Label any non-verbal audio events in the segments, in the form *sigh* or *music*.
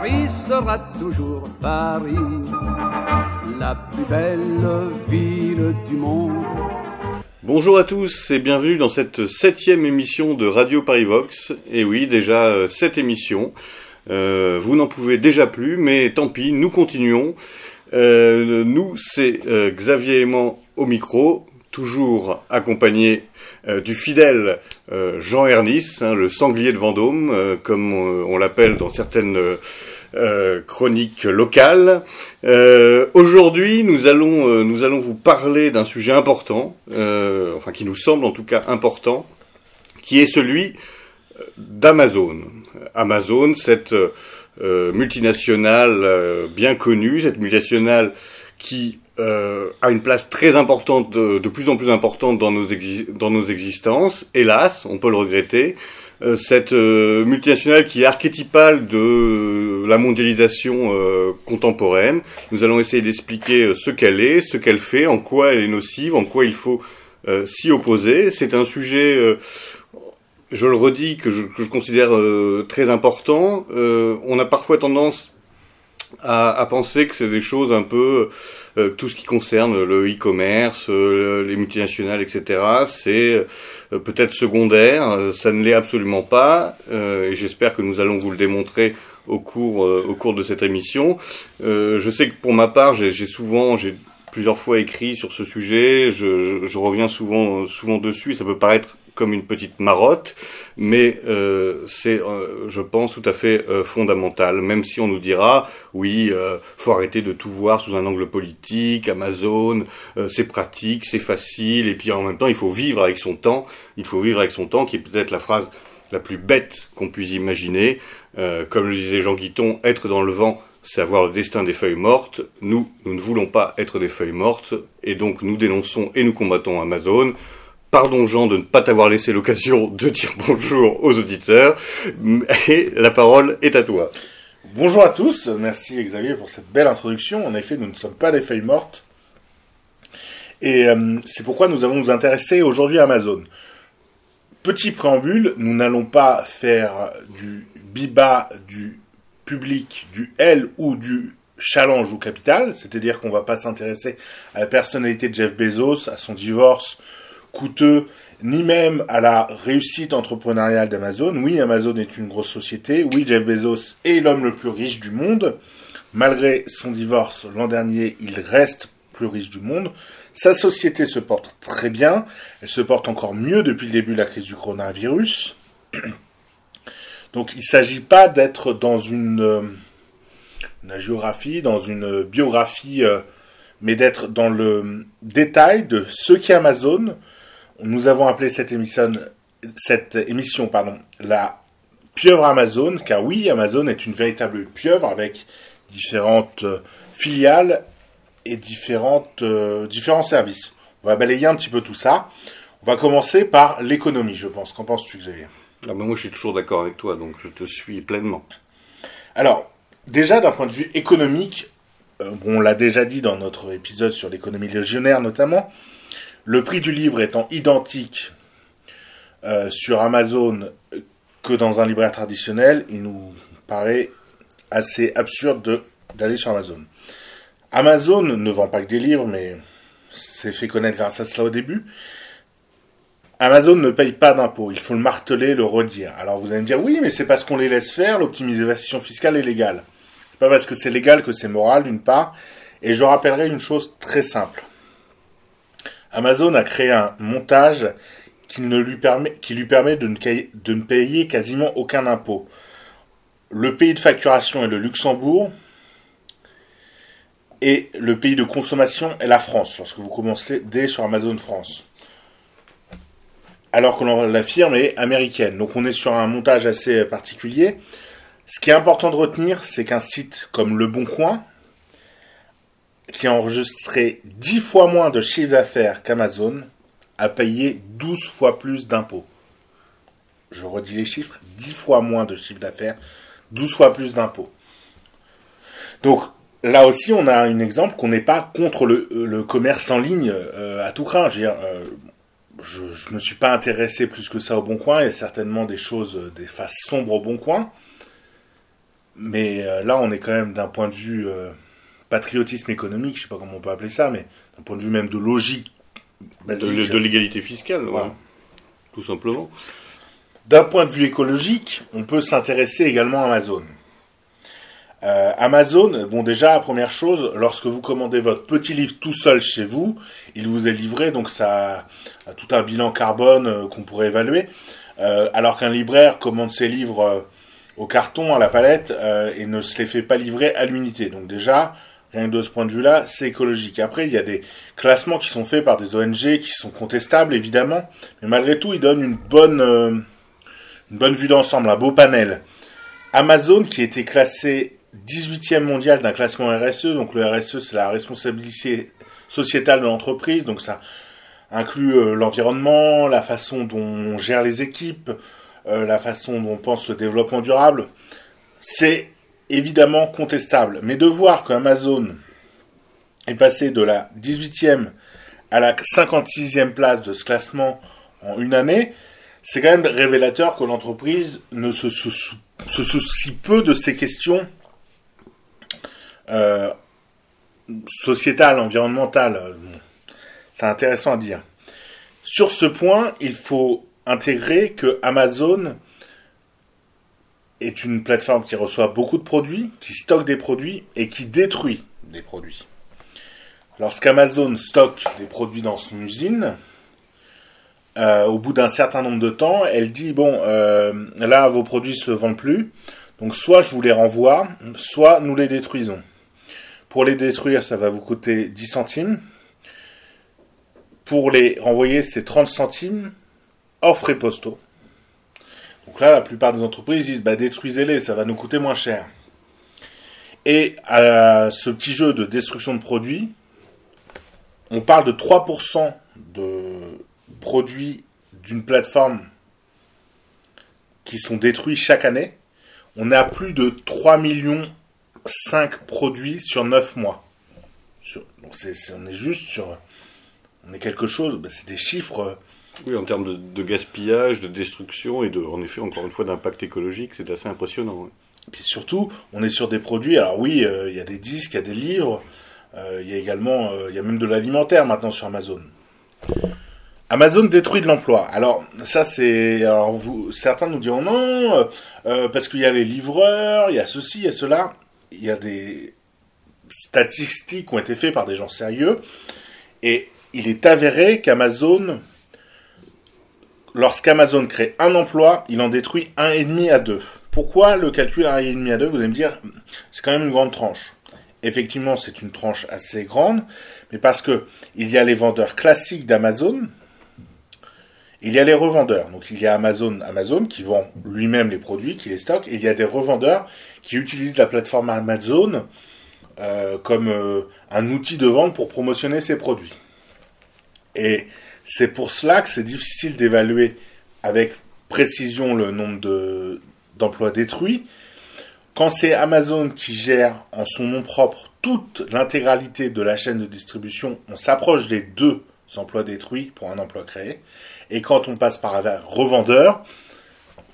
Paris sera toujours Paris, la plus belle ville du monde. Bonjour à tous et bienvenue dans cette septième émission de Radio Paris Vox. Et oui, déjà euh, cette émission. Euh, vous n'en pouvez déjà plus, mais tant pis, nous continuons. Euh, nous, c'est euh, Xavier Aimant au micro, toujours accompagné euh, du fidèle euh, Jean Ernis, hein, le sanglier de Vendôme, euh, comme on, on l'appelle dans certaines chroniques locales. Aujourd'hui, nous allons nous allons vous parler d'un sujet important, enfin qui nous semble en tout cas important, qui est celui d'Amazon. Amazon, cette multinationale bien connue, cette multinationale qui euh, a une place très importante, de, de plus en plus importante dans nos, dans nos existences, hélas, on peut le regretter. Euh, cette euh, multinationale qui est archétypale de la mondialisation euh, contemporaine. Nous allons essayer d'expliquer euh, ce qu'elle est, ce qu'elle fait, en quoi elle est nocive, en quoi il faut euh, s'y opposer. C'est un sujet euh, je le redis, que je, que je considère euh, très important. Euh, on a parfois tendance à, à penser que c'est des choses un peu euh, tout ce qui concerne le e-commerce, euh, les multinationales, etc. C'est euh, peut-être secondaire. Euh, Ça ne l'est absolument pas. euh, et j'espère que nous allons vous le démontrer au cours euh, au cours de cette émission. Je sais que pour ma part, j'ai souvent j'ai plusieurs fois écrit sur ce sujet. Je, je, je reviens souvent souvent dessus. Ça peut paraître comme une petite marotte, mais euh, c'est, euh, je pense, tout à fait euh, fondamental. Même si on nous dira, oui, faut arrêter de tout voir sous un angle politique, Amazon, c'est pratique, c'est facile, et puis en même temps, il faut vivre avec son temps. Il faut vivre avec son temps, qui est peut-être la phrase la plus bête qu'on puisse imaginer. Comme le disait Jean Guiton, être dans le vent, c'est avoir le destin des feuilles mortes. Nous, nous ne voulons pas être des feuilles mortes, et donc nous dénonçons et nous combattons Amazon. Pardon Jean de ne pas t'avoir laissé l'occasion de dire *laughs* bonjour aux auditeurs, et la parole est à toi. Bonjour à tous, merci Xavier pour cette belle introduction. En effet, nous ne sommes pas des feuilles mortes. Et euh, c'est pourquoi nous allons nous intéresser aujourd'hui à Amazon. Petit préambule, nous n'allons pas faire du biba, du public, du L ou du challenge ou capital, c'est-à-dire qu'on va pas s'intéresser à la personnalité de Jeff Bezos, à son divorce coûteux, ni même à la réussite entrepreneuriale d'Amazon. Oui, Amazon est une grosse société. Oui, Jeff Bezos est l'homme le plus riche du monde. Malgré son divorce l'an dernier, il reste plus riche du monde. Sa société se porte très bien. Elle se porte encore mieux depuis le début de la crise du coronavirus. Donc il ne s'agit pas d'être dans une, euh, une géographie, dans une biographie, euh, mais d'être dans le détail de ce qu'est Amazon. Nous avons appelé cette émission, cette émission pardon, la pieuvre Amazon, car oui, Amazon est une véritable pieuvre avec différentes euh, filiales et différentes, euh, différents services. On va balayer un petit peu tout ça. On va commencer par l'économie, je pense. Qu'en penses-tu, Xavier? Ah ben moi je suis toujours d'accord avec toi, donc je te suis pleinement. Alors, déjà d'un point de vue économique, euh, bon, on l'a déjà dit dans notre épisode sur l'économie légionnaire notamment, le prix du livre étant identique euh, sur Amazon que dans un libraire traditionnel, il nous paraît assez absurde de- d'aller sur Amazon. Amazon ne vend pas que des livres, mais s'est fait connaître grâce à cela au début. Amazon ne paye pas d'impôts, il faut le marteler, le redire. Alors vous allez me dire, oui, mais c'est parce qu'on les laisse faire, l'optimisation fiscale est légale. C'est pas parce que c'est légal que c'est moral, d'une part. Et je rappellerai une chose très simple. Amazon a créé un montage qui, lui, permet, de ne, payer quasiment aucun impôt. Le pays de facturation est le Luxembourg et le pays de consommation est la France, lorsque vous commencez dès sur Amazon France. Alors que la firme est américaine. Donc on est sur un montage assez particulier. Ce qui est important de retenir, c'est qu'un site comme Le Bon Coin, qui a enregistré 10 fois moins de chiffre d'affaires qu'Amazon, a payé 12 fois plus d'impôts. Je redis les chiffres, 10 fois moins de chiffre d'affaires, 12 fois plus d'impôts. Donc là aussi, on a un exemple qu'on n'est pas contre le, commerce en ligne euh, à tout craint. Je veux euh, me suis pas intéressé plus que ça au Bon Coin. Il y a certainement des choses, des faces sombres au Bon Coin. Mais euh, là, on est quand même d'un point de vue patriotisme économique, je sais pas comment on peut appeler ça, mais d'un point de vue même de logique. basique. De, de l'égalité fiscale, Voilà. ouais. tout simplement. D'un point de vue écologique, on peut s'intéresser également à Amazon. Euh, Amazon, bon déjà, première chose, lorsque vous commandez votre petit livre tout seul chez vous, il vous est livré, donc ça a tout un bilan carbone euh, qu'on pourrait évaluer. Euh, alors qu'un libraire commande ses livres au carton, à la palette, et ne se les fait pas livrer à l'unité. Donc déjà, rien que de ce point de vue-là, c'est écologique. Après, il y a des classements qui sont faits par des ONG qui sont contestables, évidemment, mais malgré tout, ils donnent une bonne... euh, une bonne vue d'ensemble, un beau panel. Amazon qui était classé 18e mondial d'un classement RSE, donc le RSE c'est la responsabilité sociétale de l'entreprise, donc ça inclut euh, l'environnement, la façon dont on gère les équipes, euh, la façon dont on pense le développement durable. C'est évidemment contestable, mais de voir qu'Amazon est passé de la 18e à la 56e place de ce classement en une année, c'est quand même révélateur que l'entreprise ne se, sou- se soucie peu de ces questions euh, sociétales, environnementales. C'est intéressant à dire. Sur ce point, il faut intégrer que Amazon est une plateforme qui reçoit beaucoup de produits, qui stocke des produits et qui détruit des produits. Lorsqu'Amazon stocke des produits dans son usine, euh, au bout d'un certain nombre de temps, elle dit bon, euh, là vos produits se vendent plus, donc soit je vous les renvoie, soit nous les détruisons. Pour les détruire, ça va vous coûter 10 centimes. Pour les renvoyer, c'est 30 centimes hors frais postaux. Donc là, la plupart des entreprises disent bah détruisez-les, ça va nous coûter moins cher. Et à ce petit jeu de destruction de produits, on parle de 3% de produits d'une plateforme qui sont détruits chaque année. On a plus de 3 millions 5 produits sur 9 mois. Donc c'est- on est juste sur... On est quelque chose, bah, c'est des chiffres... Oui, en termes de, gaspillage, de destruction et de, en effet, encore une fois, d'impact écologique, c'est assez impressionnant. ouais. Puis surtout, on est sur des produits. Alors oui, euh, il y a des disques, il y a des livres. euh, Il y a également, euh, il y a même de l'alimentaire maintenant sur Amazon. Amazon détruit de l'emploi. Alors ça c'est, alors certains nous diront non, parce qu'il y a les livreurs, il y a ceci, il y a cela. Il y a des statistiques qui ont été faites par des gens sérieux, et il est avéré qu'Amazon, lorsqu'Amazon crée un emploi, il en détruit un et demi à deux. Pourquoi le calcul un et demi à deux Vous allez me dire, c'est quand même une grande tranche. Effectivement, c'est une tranche assez grande, mais parce que il y a les vendeurs classiques d'Amazon, il y a les revendeurs. Donc il y a Amazon, Amazon qui vend lui-même les produits, qui les stocke, et il y a des revendeurs qui utilisent la plateforme Amazon euh, comme euh, un outil de vente pour promotionner ses produits. Et c'est pour cela que c'est difficile d'évaluer avec précision le nombre de, d'emplois détruits. Quand c'est Amazon qui gère en son nom propre toute l'intégralité de la chaîne de distribution, on s'approche des deux emplois détruits pour un emploi créé. Et quand on passe par un revendeur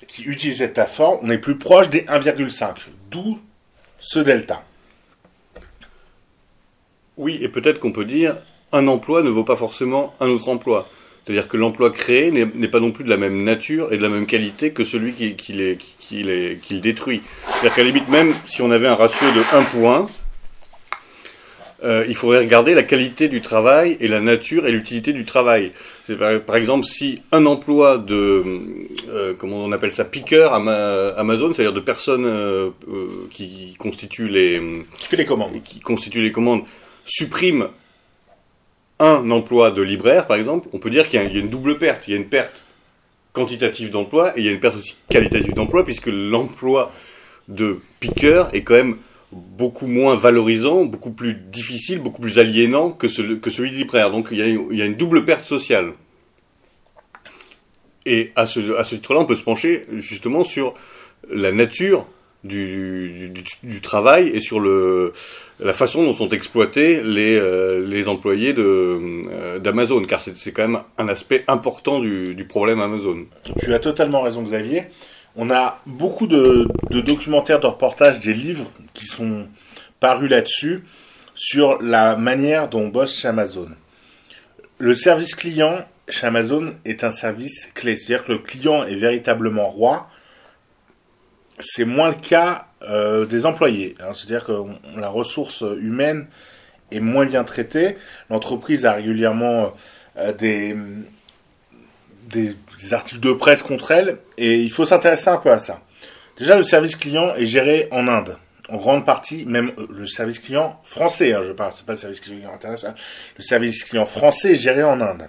qui utilise cette plateforme, on est plus proche des 1,5. D'où ce delta. Oui, et peut-être qu'on peut dire un emploi ne vaut pas forcément un autre emploi. C'est-à-dire que l'emploi créé n'est pas non plus de la même nature et de la même qualité que celui qui, qui, les, qui, les, qui le détruit. C'est-à-dire qu'à la limite, même si on avait un ratio de 1 pour 1, euh, il faudrait regarder la qualité du travail et la nature et l'utilité du travail. C'est par, par exemple, si un emploi de, euh, comment on appelle ça, piqueur à ma- Amazon, c'est-à-dire de personnes euh, qui constituent les, Qui fait les commandes qui constitue les commandes supprime un emploi de libraire, par exemple, on peut dire qu'il y, a- une double perte. Il y a une perte quantitative d'emploi et il y a une perte aussi qualitative d'emploi, puisque l'emploi de piqueur est quand même beaucoup moins valorisant, beaucoup plus difficile, beaucoup plus aliénant que, ce- que celui de libraire. Donc il y, a, une double perte sociale. Et à ce titre-là, on peut se pencher justement sur la nature du, travail et sur la façon dont sont exploités les, euh, employés euh, d'Amazon, car c'est, quand même un aspect important du, problème Amazon. Tu as totalement raison, Xavier. On a beaucoup de, de documentaires, de reportages, des livres qui sont parus là-dessus sur la manière dont on bosse chez Amazon. Le service client chez Amazon est un service clé, c'est-à-dire que le client est véritablement roi. C'est moins le cas euh, des employés, hein. c'est-à-dire que la ressource humaine est moins bien traitée. L'entreprise a régulièrement euh, des, des, articles de presse contre elle, et il faut s'intéresser un peu à ça. Déjà, le service client est géré en Inde en grande partie, même euh, le service client français, hein, je parle, c'est pas le service client international, le service client français est géré en Inde.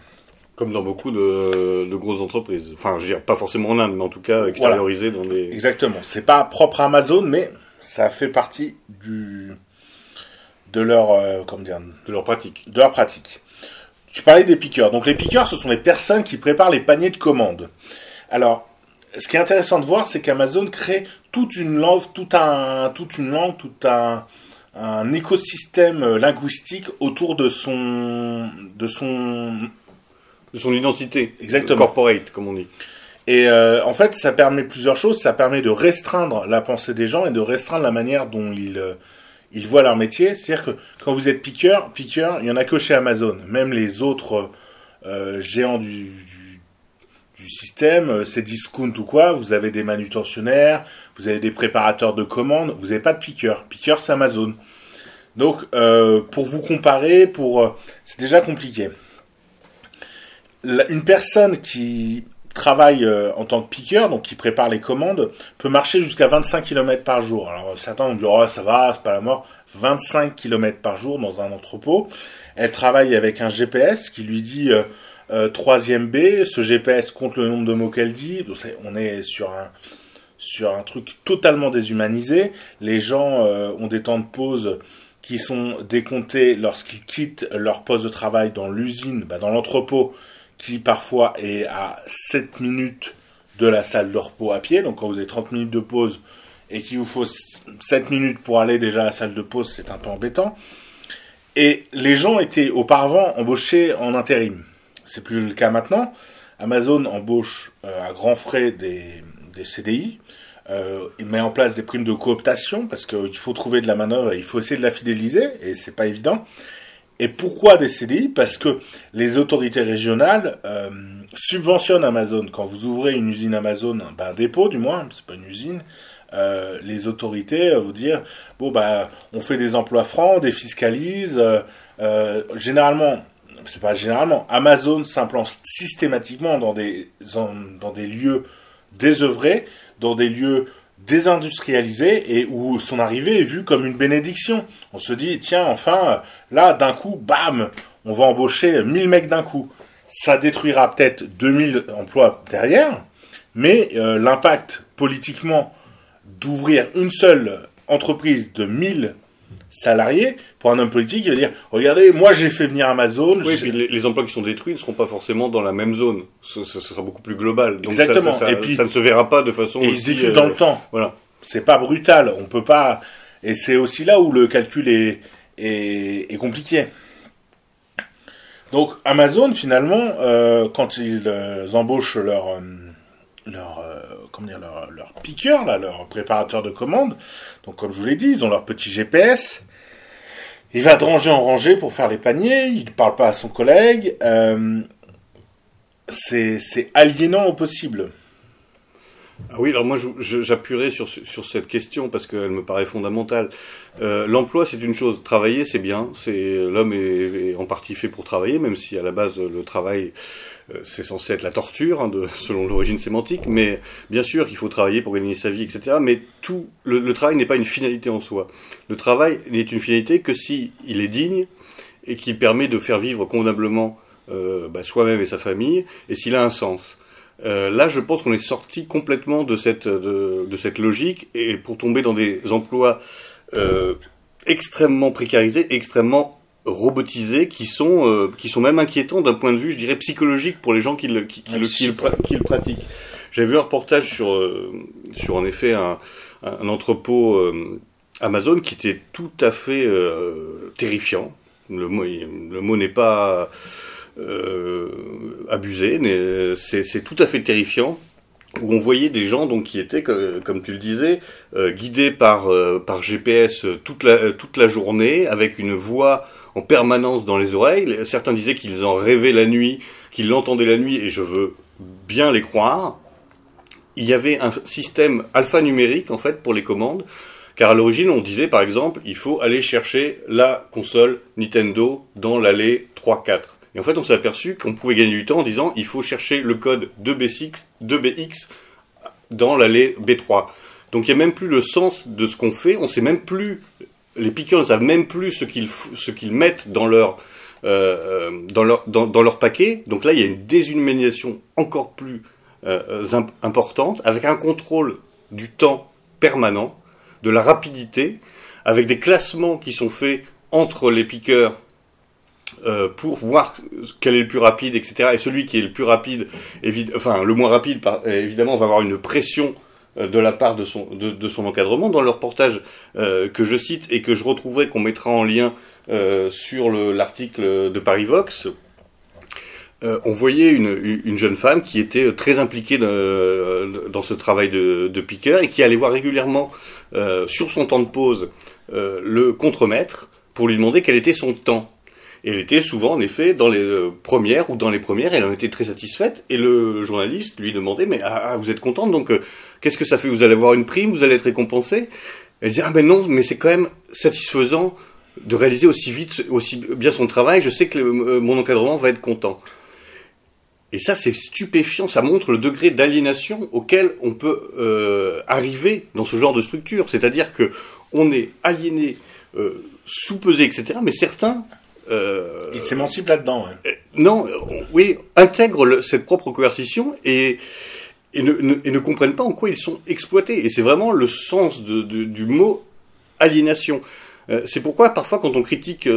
Comme dans beaucoup de, de grosses entreprises. Enfin, je veux dire, pas forcément en Inde, mais en tout cas extériorisé dans des... Exactement. C'est pas propre à Amazon, mais ça fait partie du de leur euh, comment dire de leur pratique. De leur pratique. Tu parlais des piqueurs. Donc les piqueurs, ce sont les personnes qui préparent les paniers de commandes. Alors, ce qui est intéressant de voir, c'est qu'Amazon crée toute une langue, tout un, toute une langue, tout un, un écosystème linguistique autour de son, de son, de son identité. Exactement. Corporate, comme on dit. Et euh, en fait, ça permet plusieurs choses. Ça permet de restreindre la pensée des gens et de restreindre la manière dont ils, euh, ils voient leur métier. C'est-à-dire que quand vous êtes piqueur, piqueur, il y en a que chez Amazon. Même les autres euh, géants du, du, du système, c'est discount ou quoi, vous avez des manutentionnaires, vous avez des préparateurs de commandes, vous n'avez pas de piqueur. Piqueur, c'est Amazon. Donc, pour vous comparer, pour c'est déjà compliqué. Une personne qui travaille euh, en tant que piqueur, donc qui prépare les commandes, peut marcher jusqu'à 25 km par jour. Alors certains vont dire oh ça va, c'est pas la mort. 25 km par jour dans un entrepôt. Elle travaille avec un GPS qui lui dit euh, euh, troisième B. Ce GPS compte le nombre de mots qu'elle dit. On est sur un sur un truc totalement déshumanisé. Les gens euh, ont des temps de pause qui sont décomptés lorsqu'ils quittent leur poste de travail dans l'usine, bah, dans l'entrepôt, qui parfois est à 7 minutes de la salle de repos à pied. Donc quand vous avez 30 minutes de pause et qu'il vous faut 7 minutes pour aller déjà à la salle de pause, c'est un peu embêtant. Et les gens étaient auparavant embauchés en intérim. C'est plus le cas maintenant. Amazon embauche euh, à grands frais des, CDI. Euh, il met en place des primes de cooptation parce qu'il faut trouver de la manœuvre, il faut essayer de la fidéliser et c'est pas évident. Et pourquoi des CDI Parce que les autorités régionales euh, subventionnent Amazon. Quand vous ouvrez une usine Amazon, ben, un dépôt du moins, c'est pas une usine, euh, les autorités euh, vous dire bon bah on fait des emplois francs, on défiscalise. Euh, euh, généralement, c'est pas généralement, Amazon s'implante systématiquement dans des dans des lieux désœuvrés, dans des lieux désindustrialisés et où son arrivée est vue comme une bénédiction. On se dit, tiens, enfin, là, d'un coup, bam, on va embaucher 1000 mecs d'un coup. Ça détruira peut-être 2000 emplois derrière, mais euh, l'impact politiquement d'ouvrir une seule entreprise de 1000 salariés, pour un homme politique, il va dire regardez, moi j'ai fait venir Amazon. Oui, puis les, les, emplois qui sont détruits ne seront pas forcément dans la même zone. Ce, ce sera beaucoup plus global. Donc Exactement. Ça, ça, et puis, ça ne se verra pas de façon. Et aussi, ils se diffusent euh, dans le temps. Voilà. C'est pas brutal. On peut pas. Et c'est aussi là où le calcul est, est, compliqué. Donc Amazon finalement, euh, quand ils euh, embauchent leur leur euh, comment dire leur, leur piqueur là, leur préparateur de commandes. Donc comme je vous l'ai dit, ils ont leur petit GPS. Il va de rangée en rangée pour faire les paniers. Il ne parle pas à son collègue. Euh, c'est aliénant au possible. Ah oui, alors moi j'appuierai sur, sur cette question parce qu'elle me paraît fondamentale. Euh, L'emploi c'est une chose, travailler c'est bien, c'est l'homme est, est, en partie fait pour travailler, même si à la base le travail euh, c'est censé être la torture hein, *laughs* selon l'origine sémantique, mais bien sûr qu'il faut travailler pour gagner sa vie, etc. Mais tout le, travail n'est pas une finalité en soi. Le travail n'est une finalité que si il est digne et qu'il permet de faire vivre convenablement euh, bah, soi-même et sa famille, et s'il a un sens. Euh, là, je pense qu'on est sorti complètement de cette, de, de, cette logique et pour tomber dans des emplois euh, extrêmement précarisés, extrêmement robotisés, qui sont, euh, qui sont même inquiétants d'un point de vue, je dirais, psychologique pour les gens qui le, qui, le, qui, le, qui le, pratiquent. J'ai vu un reportage sur, euh, sur en effet un, un entrepôt euh, Amazon qui était tout à fait terrifiant. Le mot, le mot n'est pas abusé, c'est tout à fait terrifiant. où on voyait des gens donc qui étaient, comme tu le disais, euh, guidés par euh, par GPS toute la toute la journée, avec une voix en permanence dans les oreilles. Certains disaient qu'ils en rêvaient la nuit, qu'ils l'entendaient la nuit, et je veux bien les croire. Il y avait un système alphanumérique en fait pour les commandes, car à l'origine on disait par exemple il faut aller chercher la console Nintendo dans l'allée 3-4. Et en fait, on s'est aperçu qu'on pouvait gagner du temps en disant il faut chercher le code 2BX, 2BX dans l'allée B3. Donc il n'y a même plus le sens de ce qu'on fait, on sait même plus, les piqueurs ne savent même plus ce qu'ils, mettent dans leur, euh, euh, paquet. Donc là, il y a une déshumanisation encore plus euh, importante, avec un contrôle du temps permanent, de la rapidité, avec des classements qui sont faits entre les piqueurs euh, pour voir quel est le plus rapide, etc. Et celui qui est le plus rapide, enfin le moins rapide, évidemment, va avoir une pression euh, de la part de son, encadrement. Dans le reportage euh, que je cite et que je retrouverai, qu'on mettra en lien sur l'article de Paris Vox, on voyait une, une, jeune femme qui était très impliquée dans ce travail de, de piqueur et qui allait voir régulièrement sur son temps de pause le contremaître pour lui demander quel était son temps. Elle était souvent, en effet, dans les euh, premières ou dans les premières, elle en était très satisfaite. Et le journaliste lui demandait, mais ah, ah vous êtes contente, donc euh, qu'est-ce que ça fait Vous allez avoir une prime, vous allez être récompensé Elle disait, ah ben non, mais c'est quand même satisfaisant de réaliser aussi vite, aussi bien son travail. Je sais que euh, mon encadrement va être content. Et ça, c'est stupéfiant. Ça montre le degré d'aliénation auquel on peut arriver dans ce genre de structure. C'est-à-dire que on est aliéné, sous-pesé, etc. Mais certains euh, Il s'émancipe là-dedans. Euh, non, oui, intègre cette propre coercition et, et ne, ne, comprennent pas en quoi ils sont exploités. Et c'est vraiment le sens de, du mot aliénation. Euh, c'est pourquoi parfois quand on critique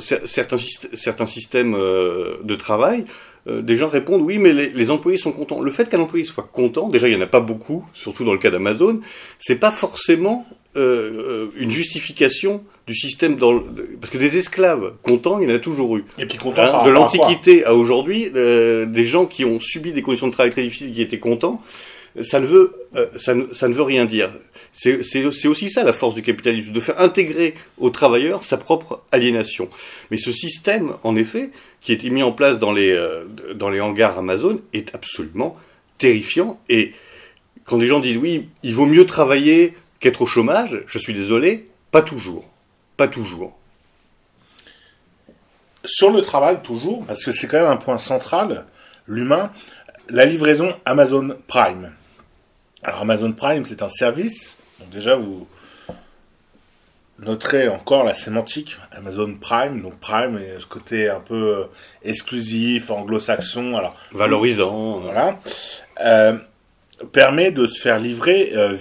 certains, certains systèmes de travail, des gens répondent oui mais les, les employés sont contents. Le fait qu'un employé soit content, déjà il n'y en a pas beaucoup, surtout dans le cas d'Amazon, c'est pas forcément une justification du système dans parce que des esclaves contents, il y en a toujours eu. Et puis hein, de l'Antiquité à, aujourd'hui, euh, des gens qui ont subi des conditions de travail très difficiles, qui étaient contents, ça ne veut euh, ça, ne, ça, ne, veut rien dire. C'est aussi ça la force du capitalisme, de faire intégrer aux travailleurs sa propre aliénation. Mais ce système, en effet, qui est mis en place dans les euh, dans les hangars Amazon, est absolument terrifiant. Et quand des gens disent oui, il vaut mieux travailler qu'être au chômage, je suis désolé, pas toujours. Pas toujours. Sur le travail, toujours, parce que c'est quand même un point central, l'humain, la livraison Amazon Prime. Alors Amazon Prime, c'est un service, donc déjà vous noterez encore la sémantique Amazon Prime, donc Prime est ce côté un peu euh, exclusif, anglo-saxon, alors valorisant, voilà, euh, permet de se faire livrer euh,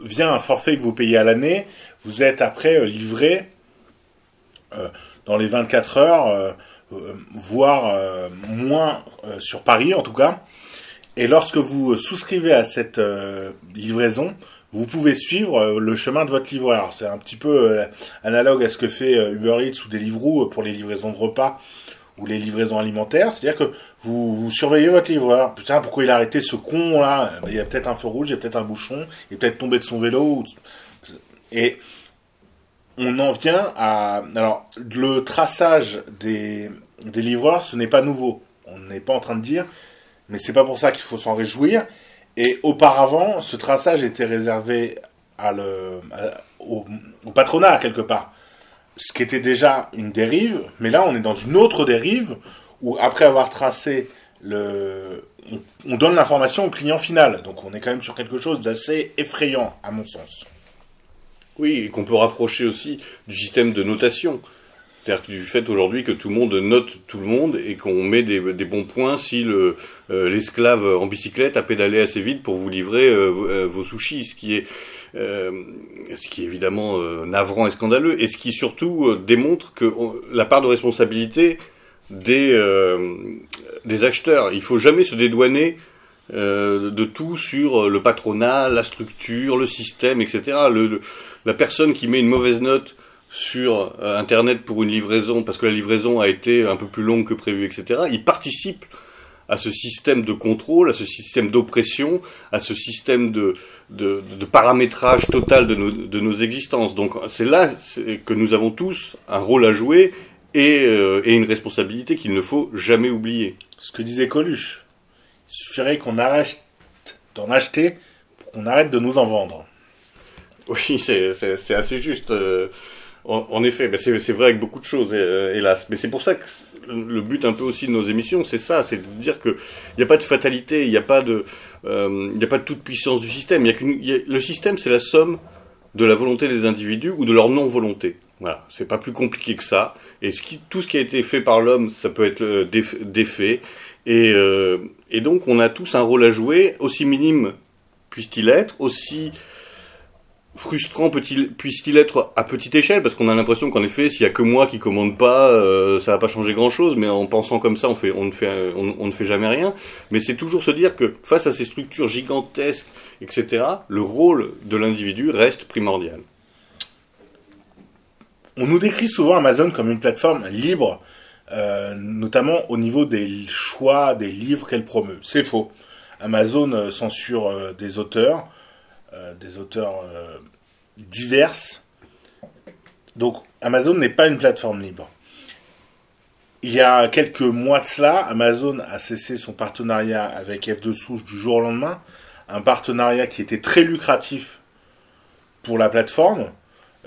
via un forfait que vous payez à l'année vous êtes après euh, livré euh, dans les 24 heures, euh, voire moins sur Paris en tout cas. Et lorsque vous souscrivez à cette livraison, vous pouvez suivre le chemin de votre livreur. C'est un petit peu analogue à ce que fait Uber Eats ou Deliveroo pour les livraisons de repas ou les livraisons alimentaires. C'est-à-dire que vous, surveillez votre livreur. Putain, pourquoi il a arrêté ce con là Il y a peut-être un feu rouge, il y a peut-être un bouchon, il est peut-être tombé de son vélo. Et on en vient à... Alors, le traçage des, des livreurs, ce n'est pas nouveau. On n'est pas en train de dire, mais c'est pas pour ça qu'il faut s'en réjouir. Et auparavant, ce traçage était réservé au, patronat, quelque part. Ce qui était déjà une dérive, mais là, on est dans une autre dérive, où après avoir tracé on donne l'information au client final. Donc on est quand même sur quelque chose d'assez effrayant, à mon sens. Oui, et qu'on peut rapprocher aussi du système de notation. C'est-à-dire du fait aujourd'hui que tout le monde note tout le monde et qu'on met des, bons points si euh, l'esclave en bicyclette a pédalé assez vite pour vous livrer euh, euh, vos sushis, ce qui est, évidemment navrant et scandaleux, et ce qui surtout démontre que la part de responsabilité des, des acheteurs, il faut jamais se dédouaner euh, de tout sur le patronat, la structure, le système, etc. Le, la personne qui met une mauvaise note sur euh, Internet pour une livraison, parce que la livraison a été un peu plus longue que prévu, etc., il participe à ce système de contrôle, à ce système d'oppression, à ce système de, de, de, paramétrage total de nos, de nos existences. Donc c'est là que nous avons tous un rôle à jouer et, euh, et une responsabilité qu'il ne faut jamais oublier. Ce que disait Coluche, suffirait qu'on arrête d'en acheter pour qu'on arrête de nous en vendre. Oui, c'est assez juste. Euh, en, effet, c'est vrai avec beaucoup de choses, euh, hélas. Mais c'est pour ça que le but un peu aussi de nos émissions, c'est ça, c'est de dire qu'il n'y a pas de fatalité, il n'y a pas de, euh, a pas de toute puissance du système. Il y a le système, c'est la somme de la volonté des individus ou de leur non-volonté. Voilà, c'est pas plus compliqué que ça. Et tout ce qui a été fait par l'homme, ça peut être euh, défait. Et, et donc, on a tous un rôle à jouer, aussi minime puisse-t-il être, aussi frustrant puisse-t-il être à petite échelle parce qu'on a l'impression qu'en effet s'il y a que moi qui commande pas euh, ça va pas changer grand chose mais en pensant comme ça on, ne fait jamais rien. Mais c'est toujours se dire que face à ces structures gigantesques etc le rôle de l'individu reste primordial. On nous décrit souvent Amazon comme une plateforme libre euh, notamment au niveau des choix des livres qu'elle promeut c'est faux Amazon euh, censure des auteurs euh, des auteurs euh, diverses. Donc Amazon n'est pas une plateforme libre. Il y a quelques mois de cela, Amazon a cessé son partenariat avec F2 Souche du jour au lendemain, un partenariat qui était très lucratif pour la plateforme,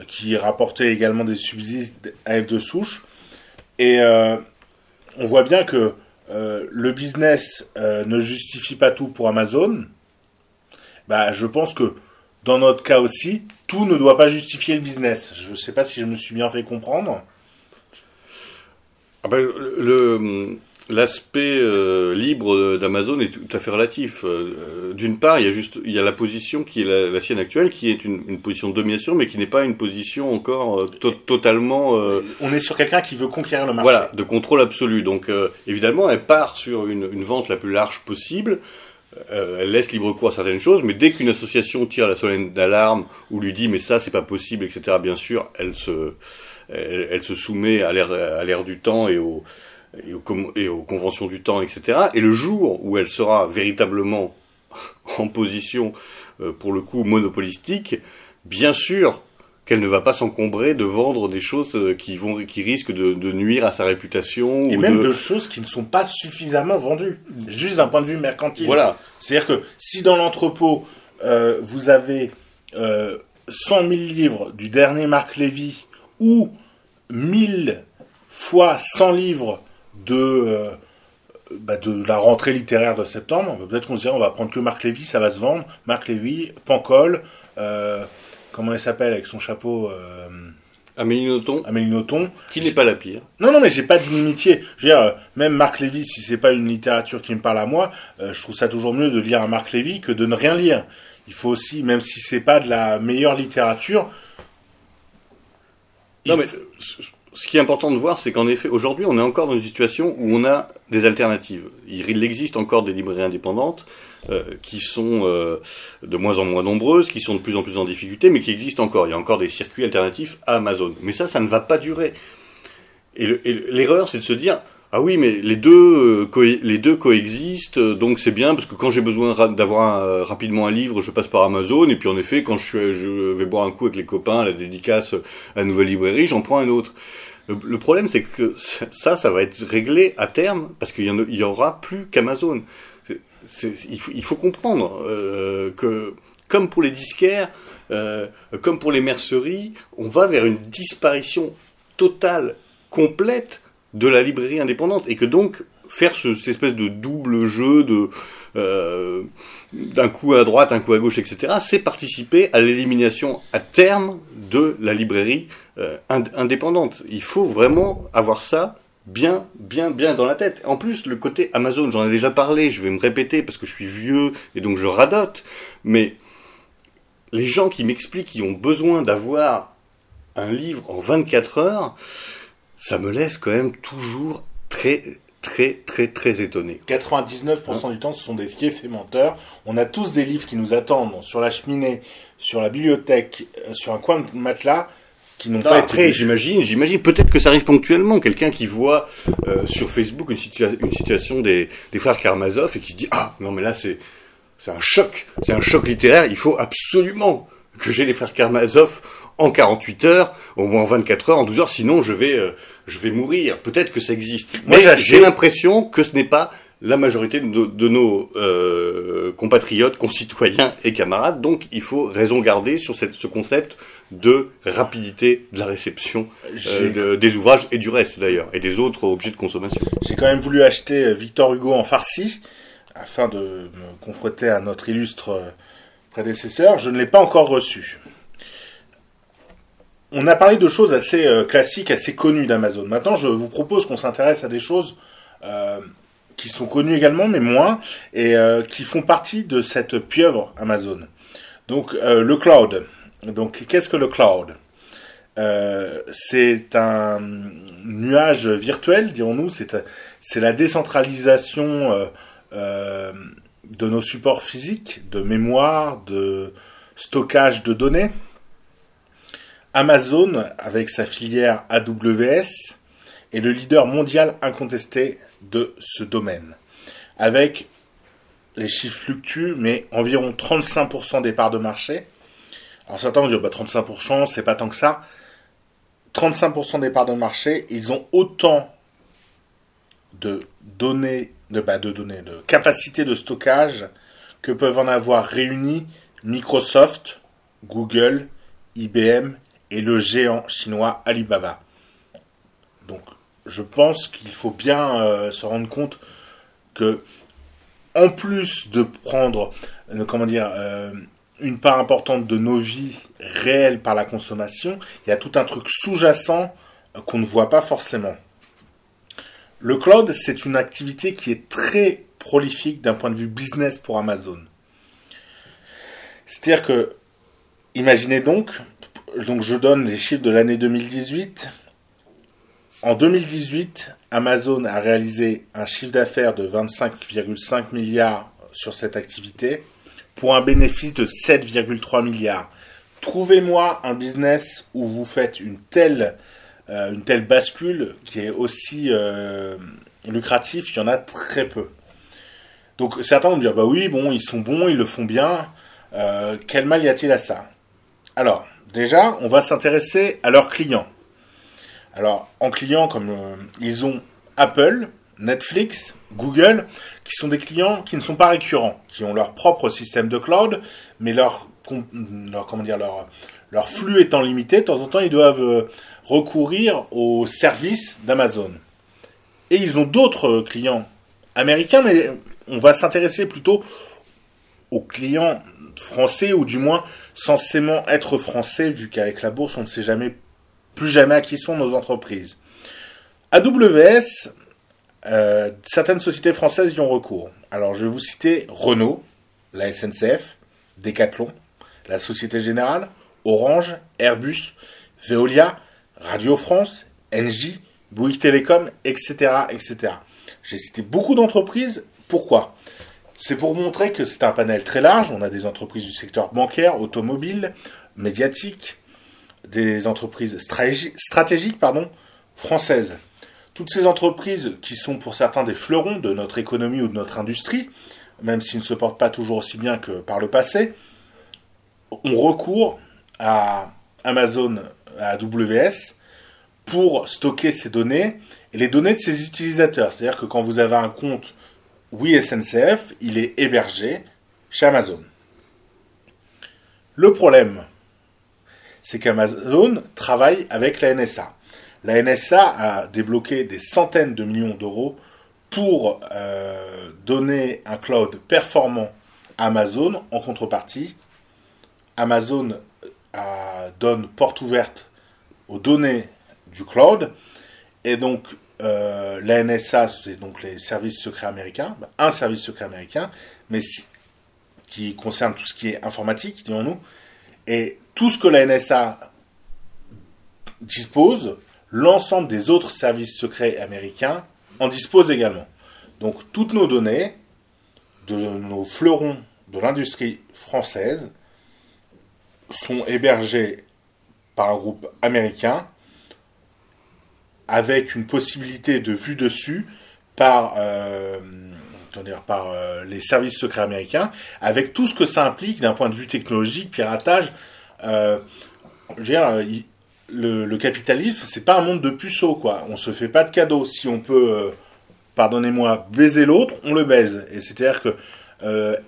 qui rapportait également des subsides à F2 Souche. Et euh, on voit bien que le business ne justifie pas tout pour Amazon bah, je pense que dans notre cas aussi, tout ne doit pas justifier le business. Je ne sais pas si je me suis bien fait comprendre. Ah ben, le, l'aspect euh, libre d'Amazon est tout à fait relatif. Euh, d'une part, il y a juste il y a la position qui est la, sienne actuelle, qui est une, position de domination, mais qui n'est pas une position encore euh, totalement. On est sur quelqu'un qui veut conquérir le marché. Voilà, de contrôle absolu. Donc, évidemment, elle part sur une, une, vente la plus large possible. Euh, elle laisse libre cours à certaines choses, mais dès qu'une association tire la sonnette d'alarme ou lui dit mais ça c'est pas possible, etc. Bien sûr, elle se, elle, se soumet à l'ère du temps et aux, et, et aux conventions du temps, etc. Et le jour où elle sera véritablement *laughs* en position, euh, pour le coup, monopolistique, bien sûr, qu'elle ne va pas s'encombrer de vendre des choses euh, qui vont qui risquent de, de nuire à sa réputation et même de... choses qui ne sont pas suffisamment vendues. Juste d'un point de vue mercantile. Voilà. C'est-à-dire que si dans l'entrepôt euh, vous avez euh, 100 000 livres du dernier Marc Lévy ou 1000 fois 100 livres de euh, bah de la rentrée littéraire de septembre, peut-être qu'on se dirait on va prendre que Marc Lévy, ça va se vendre. Marc Lévy, Pancol, euh, comment elle s'appelle avec son chapeau euh... Amélie Nothomb. Amélie Nothomb. Qui n'est pas la pire. Non, non, mais j'ai pas d'inimitié. Je veux dire, même Marc Lévy, si c'est pas une littérature qui me parle à moi, euh, je trouve ça toujours mieux de lire un Marc Lévy que de ne rien lire. Il faut aussi, même si c'est pas de la meilleure littérature. Non, mais ce qui est important de voir, c'est qu'en effet, aujourd'hui, on est encore dans une situation où on a des alternatives. Il existe encore des librairies indépendantes. Euh, qui sont euh, de moins en moins nombreuses, qui sont de plus en plus en difficulté, mais qui existent encore. Il y a encore des circuits alternatifs à Amazon. Mais ça, ça ne va pas durer. Et l'erreur, c'est de se dire, ah oui, mais les deux, euh, les deux coexistent, donc c'est bien parce que quand j'ai besoin d'avoir rapidement un livre, je passe par Amazon, et puis en effet, quand je, vais boire un coup avec les copains la dédicace à la nouvelle librairie, j'en prends un autre. Le, problème, c'est que ça, ça va être réglé à terme parce qu'il y, y aura plus qu'Amazon il faut, comprendre euh, que, comme pour les disquaires, euh, comme pour les merceries, on va vers une disparition totale, complète de la librairie indépendante, et que donc faire ce, cette espèce de double jeu de euh, d'un coup à droite, un coup à gauche, etc., c'est participer à l'élimination à terme de la librairie euh, indépendante. Il faut vraiment avoir ça bien, bien, bien dans la tête. En plus, le côté Amazon, j'en ai déjà parlé, je vais me répéter parce que je suis vieux et donc je radote, mais les gens qui m'expliquent qu'ils ont besoin d'avoir un livre en 24 heures, ça me laisse quand même toujours très, très, très, très étonné. 99% du temps, ce sont des fiefs et menteurs. On a tous des livres qui nous attendent sur la cheminée, sur la bibliothèque, euh, sur un coin de matelas qui n'ont Non, pas après, été. j'imagine, j'imagine, peut-être que ça arrive ponctuellement. Quelqu'un qui voit euh, sur Facebook une, situa- une situation des, des frères Karamazov et qui se dit ah non mais là c'est c'est un choc, c'est un choc littéraire. Il faut absolument que j'ai les frères Karamazov en 48 heures, au moins en 24 heures, en 12 heures, sinon je vais euh, je vais mourir. Peut-être que ça existe. Moi, Mais j'ai l'impression que ce n'est pas la majorité de, nos- de nos euh, compatriotes, concitoyens et camarades. Donc il faut raison garder sur cette, ce concept de rapidité de la réception euh, de- des ouvrages et du reste d'ailleurs, et des autres objets de consommation. j'ai quand même voulu acheter euh, Victor Hugo en farci afin de me confronter à notre illustre euh, prédécesseur. Je ne l'ai pas encore reçu. On a parlé de choses assez euh, classiques, assez connues d'Amazon. Maintenant, je vous propose qu'on s'intéresse à des choses euh, qui sont connues également, mais moins, et euh, qui font partie de cette pieuvre Amazon. Donc, le cloud. Donc, qu'est-ce que le cloud? C'est un nuage virtuel, dirons-nous. C'est la décentralisation de nos supports physiques, de mémoire, de stockage de données. Amazon, avec sa filière AWS, est le leader mondial incontesté de ce domaine. Avec, les chiffres fluctuent, mais environ 35% des parts de marché. Alors certains vont dire, bah, 35%, c'est pas tant que ça. 35% des parts de marché, ils ont autant de données, de, bah, de données, de capacité de stockage que peuvent en avoir réunis Microsoft, Google, IBM et le géant chinois Alibaba. Donc, je pense qu'il faut bien euh, se rendre compte que, en plus de prendre, euh, comment dire, euh, une part importante de nos vies réelles par la consommation, il y a tout un truc sous-jacent qu'on ne voit pas forcément. Le cloud, c'est une activité qui est très prolifique d'un point de vue business pour Amazon. C'est-à-dire que, imaginez donc, donc je donne les chiffres de l'année 2018. En 2018, Amazon a réalisé un chiffre d'affaires de 25,5 milliards sur cette activité pour un bénéfice de 7,3 milliards. Trouvez-moi un business où vous faites une telle, euh, bascule qui est aussi euh, lucratif, il y en a très peu. Donc certains vont dire, bah oui, bon, ils sont bons, ils le font bien, euh, quel mal y a-t-il à ça? Alors, déjà, on va s'intéresser à leurs clients. Alors, en clients, comme euh, ils ont Apple, Netflix, Google, qui sont des clients qui ne sont pas récurrents, qui ont leur propre système de cloud, mais leur, leur flux étant limité, de temps en temps, ils doivent euh, recourir aux services d'Amazon. Et ils ont d'autres clients américains, mais on va s'intéresser plutôt aux clients français, ou du moins censément être français, vu qu'avec la bourse, on ne sait jamais, plus jamais à qui sont nos entreprises. AWS, euh, certaines sociétés françaises y ont recours. Alors, je vais vous citer Renault, la SNCF, Decathlon, la Société Générale, Orange, Airbus, Veolia, Radio France, Engie, Bouygues Télécom, etc., etc. J'ai cité beaucoup d'entreprises. Pourquoi? C'est pour montrer que c'est un panel très large. On a des entreprises du secteur bancaire, automobile, médiatique, des entreprises stratégi- stratégiques, françaises. Toutes ces entreprises qui sont pour certains des fleurons de notre économie ou de notre industrie, même s'ils ne se portent pas toujours aussi bien que par le passé, ont recours à Amazon, à AWS, pour stocker ces données et les données de ses utilisateurs. C'est-à-dire que quand vous avez un compte Oui SNCF, il est hébergé chez Amazon. Le problème, c'est qu'Amazon travaille avec la NSA. La NSA a débloqué des centaines de millions d'euros pour euh, donner un cloud performant à Amazon. En contrepartie, Amazon euh, donne porte ouverte aux données du cloud. Et donc, euh, la NSA, c'est donc les services secrets américains, bah, un service secret américain, mais qui concerne tout ce qui est informatique, dirons-nous. Et tout ce que la NSA dispose, l'ensemble des autres services secrets américains en disposent également. Donc toutes nos données, de nos fleurons de l'industrie française, sont hébergées par un groupe américain avec une possibilité de vue dessus par, euh, par euh, les services secrets américains, avec tout ce que ça implique d'un point de vue technologique, piratage. Euh, je veux dire, le, le, capitalisme, c'est pas un monde de puceaux, quoi. On se fait pas de cadeaux. Si on peut, pardonnez-moi, baiser l'autre, on le baise. Et c'est-à-dire que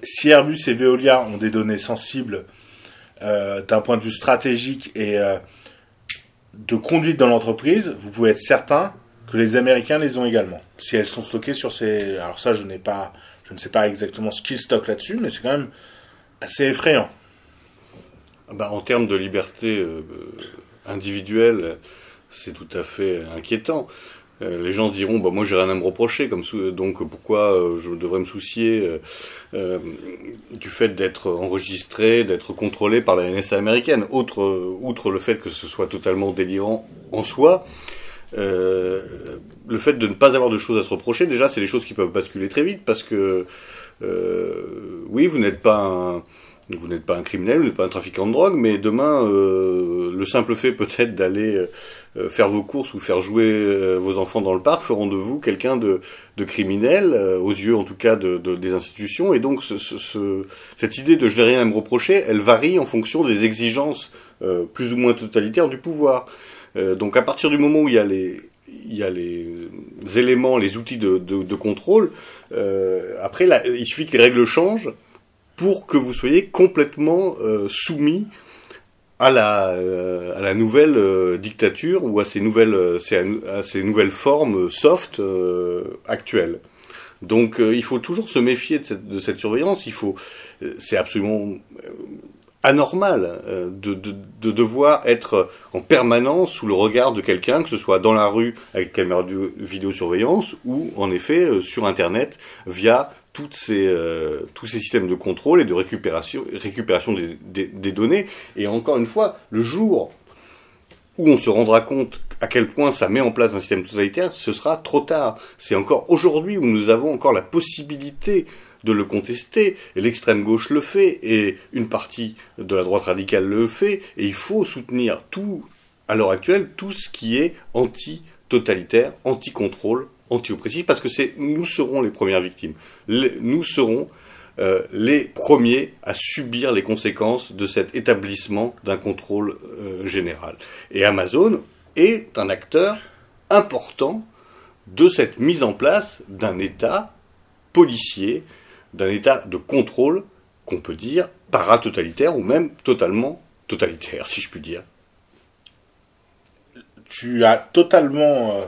si Airbus et Veolia ont des données sensibles d'un point de vue stratégique et de conduite dans l'entreprise, vous pouvez être certain que les Américains les ont également. Si elles sont stockées sur ces... Alors ça, je n'ai pas... Je ne sais pas exactement ce qu'ils stockent là-dessus, mais c'est quand même assez effrayant. Bah, en termes de liberté euh, individuelle, c'est tout à fait inquiétant. Euh, les gens diront bah moi j'ai rien à me reprocher donc pourquoi euh, je devrais me soucier euh, du fait d'être enregistré, d'être contrôlé par la NSA américaine? Autre, outre le fait que ce soit totalement délirant en soi, le fait de ne pas avoir de choses à se reprocher, déjà c'est des choses qui peuvent basculer très vite parce que oui vous n'êtes pas un criminel, vous n'êtes pas un trafiquant de drogue, mais demain, euh, le simple fait peut-être d'aller euh, faire vos courses ou faire jouer euh, vos enfants dans le parc feront de vous quelqu'un de, criminel, aux yeux en tout cas de, de des institutions. Et donc, ce, ce, cette idée de je n'ai rien à me reprocher, elle varie en fonction des exigences plus ou moins totalitaires du pouvoir. donc, à partir du moment où il y a les éléments, les outils de, contrôle. après, il suffit que les règles changent pour que vous soyez complètement euh, soumis à la, euh, à la nouvelle euh, dictature ou à ces nouvelles, à ces nouvelles formes soft actuelles. Donc il faut toujours se méfier de cette, surveillance. Il faut, c'est absolument anormal de, de, de, devoir être en permanence sous le regard de quelqu'un, que ce soit dans la rue avec caméra de vidéosurveillance ou en effet sur Internet via ces, euh, tous ces systèmes de contrôle et de récupération, des, des, données. Et encore une fois, le jour où on se rendra compte à quel point ça met en place un système totalitaire, ce sera trop tard. C'est encore aujourd'hui où nous avons encore la possibilité de le contester, et l'extrême gauche le fait, et une partie de la droite radicale le fait, et il faut soutenir tout, à l'heure actuelle, tout ce qui est anti-totalitaire, anti-contrôle, anti-oppressif, parce que c'est nous serons les premières victimes. nous serons euh, les premiers à subir les conséquences de cet établissement d'un contrôle euh, général. Et Amazon est un acteur important de cette mise en place d'un État policier, d'un État de contrôle qu'on peut dire paratotalitaire ou même totalement totalitaire, si je puis dire. Tu as totalement euh,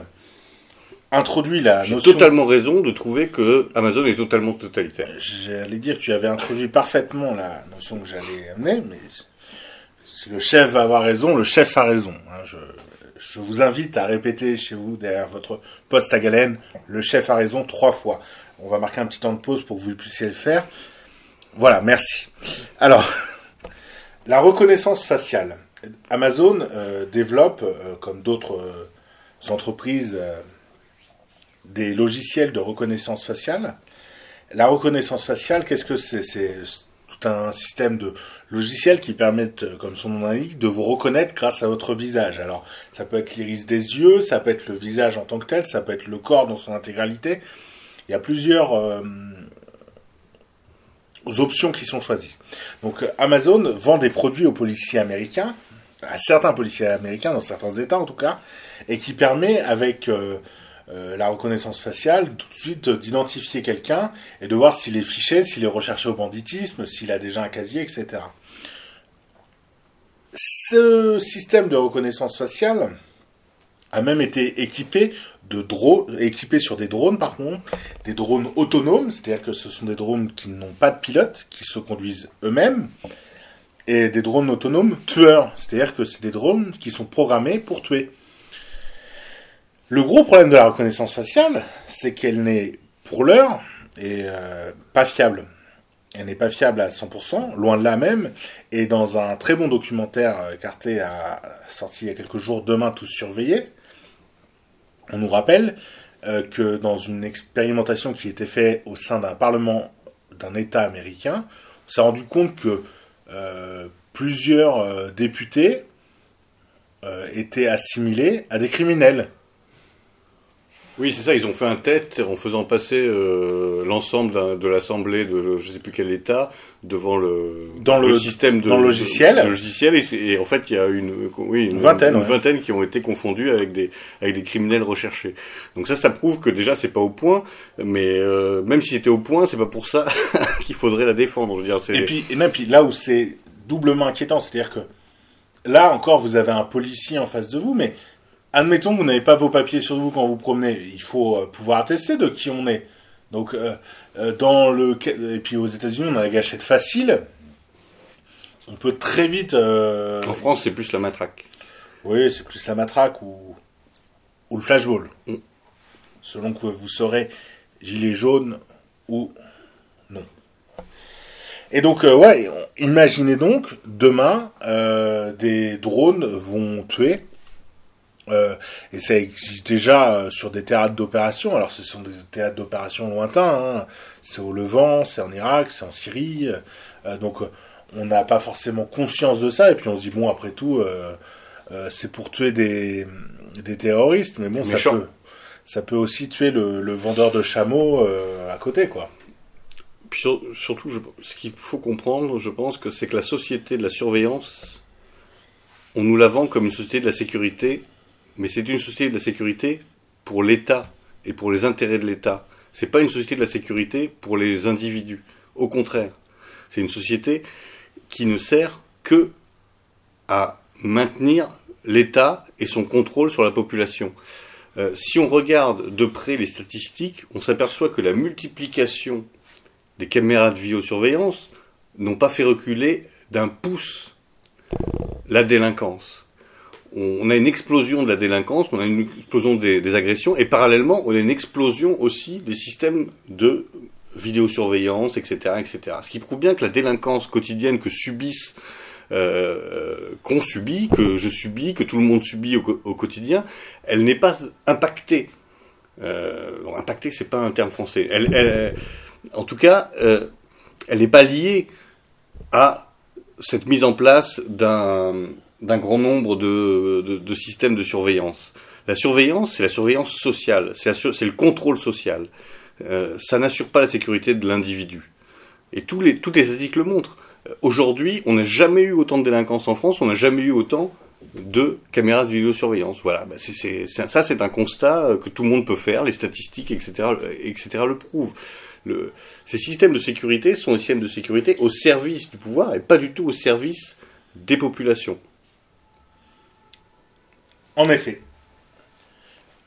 introduit la J'ai totalement raison de trouver que Amazon est totalement totalitaire. J'allais dire que tu avais introduit parfaitement la notion que j'allais amener, mais si le chef va avoir raison, le chef a raison. Hein. Je, je vous invite à répéter chez vous, derrière votre poste à galène, le chef a raison trois fois. On va marquer un petit temps de pause pour que vous puissiez le faire. Voilà, merci. Alors, la reconnaissance faciale. Amazon euh, développe, euh, comme d'autres euh, entreprises, des logiciels de reconnaissance faciale. La reconnaissance faciale, qu'est-ce que c'est? C'est tout un système de logiciels qui permettent, comme son nom l'indique, de vous reconnaître grâce à votre visage. Alors, ça peut être l'iris des yeux, ça peut être le visage en tant que tel, ça peut être le corps dans son intégralité. Il y a plusieurs euh, options qui sont choisies. Donc, Amazon vend des produits aux policiers américains, à certains policiers américains, dans certains États en tout cas, et qui permet avec euh, euh, la reconnaissance faciale, tout de suite euh, d'identifier quelqu'un et de voir s'il est fiché, s'il est recherché au banditisme, s'il a déjà un casier, etc. Ce système de reconnaissance faciale a même été équipé de drones, équipé sur des drones, pardon, des drones autonomes, c'est-à-dire que ce sont des drones qui n'ont pas de pilote, qui se conduisent eux-mêmes, et des drones autonomes tueurs, c'est-à-dire que c'est des drones qui sont programmés pour tuer. Le gros problème de la reconnaissance faciale, c'est qu'elle n'est, pour l'heure, euh, pas fiable. Elle n'est pas fiable à 100%, loin de là même. Et dans un très bon documentaire euh, qu'Arte a sorti il y a quelques jours, Demain tous surveillés, on nous rappelle euh, que dans une expérimentation qui était faite au sein d'un parlement d'un État américain, on s'est rendu compte que plusieurs députés euh, été assimilés à des criminels. Oui, c'est ça. Ils ont fait un test en faisant passer euh, l'ensemble de l'assemblée de je sais plus quel État devant le Dans le- système de, dans le logiciel. de- de logiciel et, en fait il y a une oui une, Une vingtaine, une ouais. vingtaine qui ont été confondus avec des avec des criminels recherchés. Donc ça, ça prouve que déjà c'est pas au point. Mais euh, même si c'était au point, c'est pas pour ça *laughs* qu'il faudrait la défendre. Je veux dire, Et puis, et non, puis là où c'est doublement inquiétant, c'est-à-dire que là encore, vous avez un policier en face de vous, mais admettons que vous n'avez pas vos papiers sur vous quand vous promenez. Il faut euh, pouvoir attester de qui on est. Donc, euh, euh, dans le et puis aux États-Unis, on a la gâchette facile. On peut très vite. euh, en France c'est plus la matraque. Oui, c'est plus la matraque ou, ou le flashball. Mm. Selon que vous serez gilet jaune ou non. Et donc, euh, ouais, imaginez donc, demain, euh, des drones vont tuer. Euh, et ça existe déjà euh, sur des théâtres d'opération. Alors, ce sont des théâtres d'opération lointains. hein. C'est au Levant, c'est en Irak, c'est en Syrie. euh, donc, on n'a pas forcément conscience de ça. Et puis, on se dit, bon, après tout, c'est pour tuer des, des terroristes. Mais bon, ça peut, ça peut aussi tuer le, le vendeur de chameaux à côté, quoi. Puis sur- surtout, je- ce qu'il faut comprendre, je pense, que c'est que la société de la surveillance, on nous la vend comme une société de la sécurité, mais c'est une société de la sécurité pour l'État et pour les intérêts de l'État. C'est pas une société de la sécurité pour les individus. Au contraire, c'est une société qui ne sert que à maintenir l'État et son contrôle sur la population. Euh, si on regarde de près les statistiques, on s'aperçoit que la multiplication des caméras de vidéosurveillance n'ont pas fait reculer d'un pouce la délinquance. On a une explosion de la délinquance, on a une explosion des, agressions, et parallèlement, on a une explosion aussi des systèmes de vidéosurveillance, etc., etc. Ce qui prouve bien que la délinquance quotidienne que subissent, euh, qu'on subit, que je subis, que tout le monde subit au, quotidien, elle n'est pas impactée. Euh, impactée, c'est pas un terme français. En tout cas, euh, elle n'est pas liée à cette mise en place d'un d'un grand nombre de, de, de systèmes de surveillance. La surveillance, c'est la surveillance sociale, c'est le contrôle social. Euh, ça n'assure pas la sécurité de l'individu. Et tous les, tous les statistiques le montrent. Euh, Aujourd'hui, on n'a jamais eu autant de délinquance en France, on n'a jamais eu autant de caméras de vidéosurveillance. Voilà, bah, c'est, c'est- ça c'est un constat euh, que tout le monde peut faire, les statistiques, etc., etc. le prouvent. Le, ces systèmes de sécurité sont des systèmes de sécurité au service du pouvoir et pas du tout au service des populations. En effet.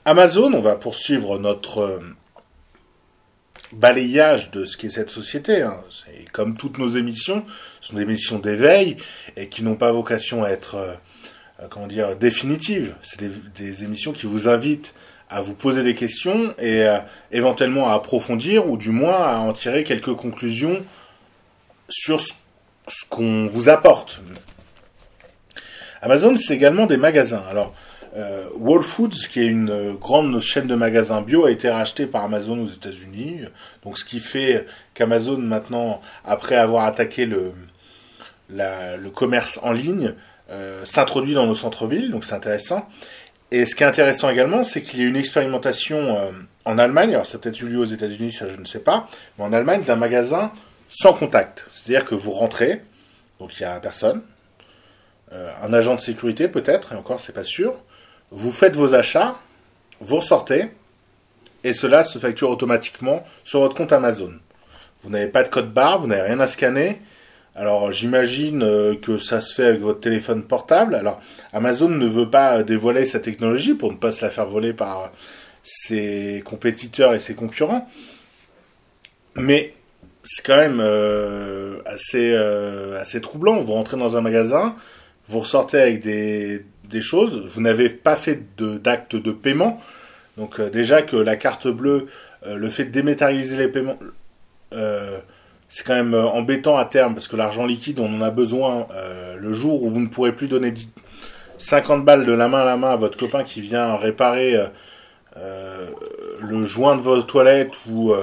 Amazon, on va poursuivre notre euh, balayage de ce qu'est cette société. hein. Comme toutes nos émissions, ce sont des émissions d'éveil et qui n'ont pas vocation à être, euh, euh, comment dire, définitives. C'est des, des émissions qui vous invitent à vous poser des questions et éventuellement à approfondir ou du moins à en tirer quelques conclusions sur ce, ce qu'on vous apporte. Amazon, c'est également des magasins. Alors, euh, Whole Foods, qui est une grande chaîne de magasins bio, a été racheté par Amazon aux États-Unis. Donc, ce qui fait qu'Amazon, maintenant, après avoir attaqué le commerce en ligne, euh, s'introduit dans nos centres-villes. Donc, c'est intéressant. Et ce qui est intéressant également, c'est qu'il y a une expérimentation euh, en Allemagne. Alors, ça a peut-être eu lieu aux États-Unis, ça je ne sais pas. Mais en Allemagne, d'un magasin sans contact. C'est-à-dire que vous rentrez, donc il n'y a personne. Euh, un agent de sécurité peut-être, et encore c'est pas sûr. Vous faites vos achats, vous ressortez, et cela se facture automatiquement sur votre compte Amazon. Vous n'avez pas de code barre, vous n'avez rien à scanner. Alors j'imagine euh, que ça se fait avec votre téléphone portable. Alors Amazon ne veut pas dévoiler sa technologie pour ne pas se la faire voler par ses compétiteurs et ses concurrents. Mais c'est quand même euh, assez, euh, assez troublant. Vous rentrez dans un magasin, vous ressortez avec des, des choses, vous n'avez pas fait d'acte de, paiement. Donc euh, déjà que la carte bleue, euh, le fait de dématérialiser les paiements, euh, c'est quand même embêtant à terme parce que l'argent liquide, on en a besoin le jour où vous ne pourrez plus donner 10 50 balles de la main à la main à votre copain qui vient réparer le joint de votre toilette ou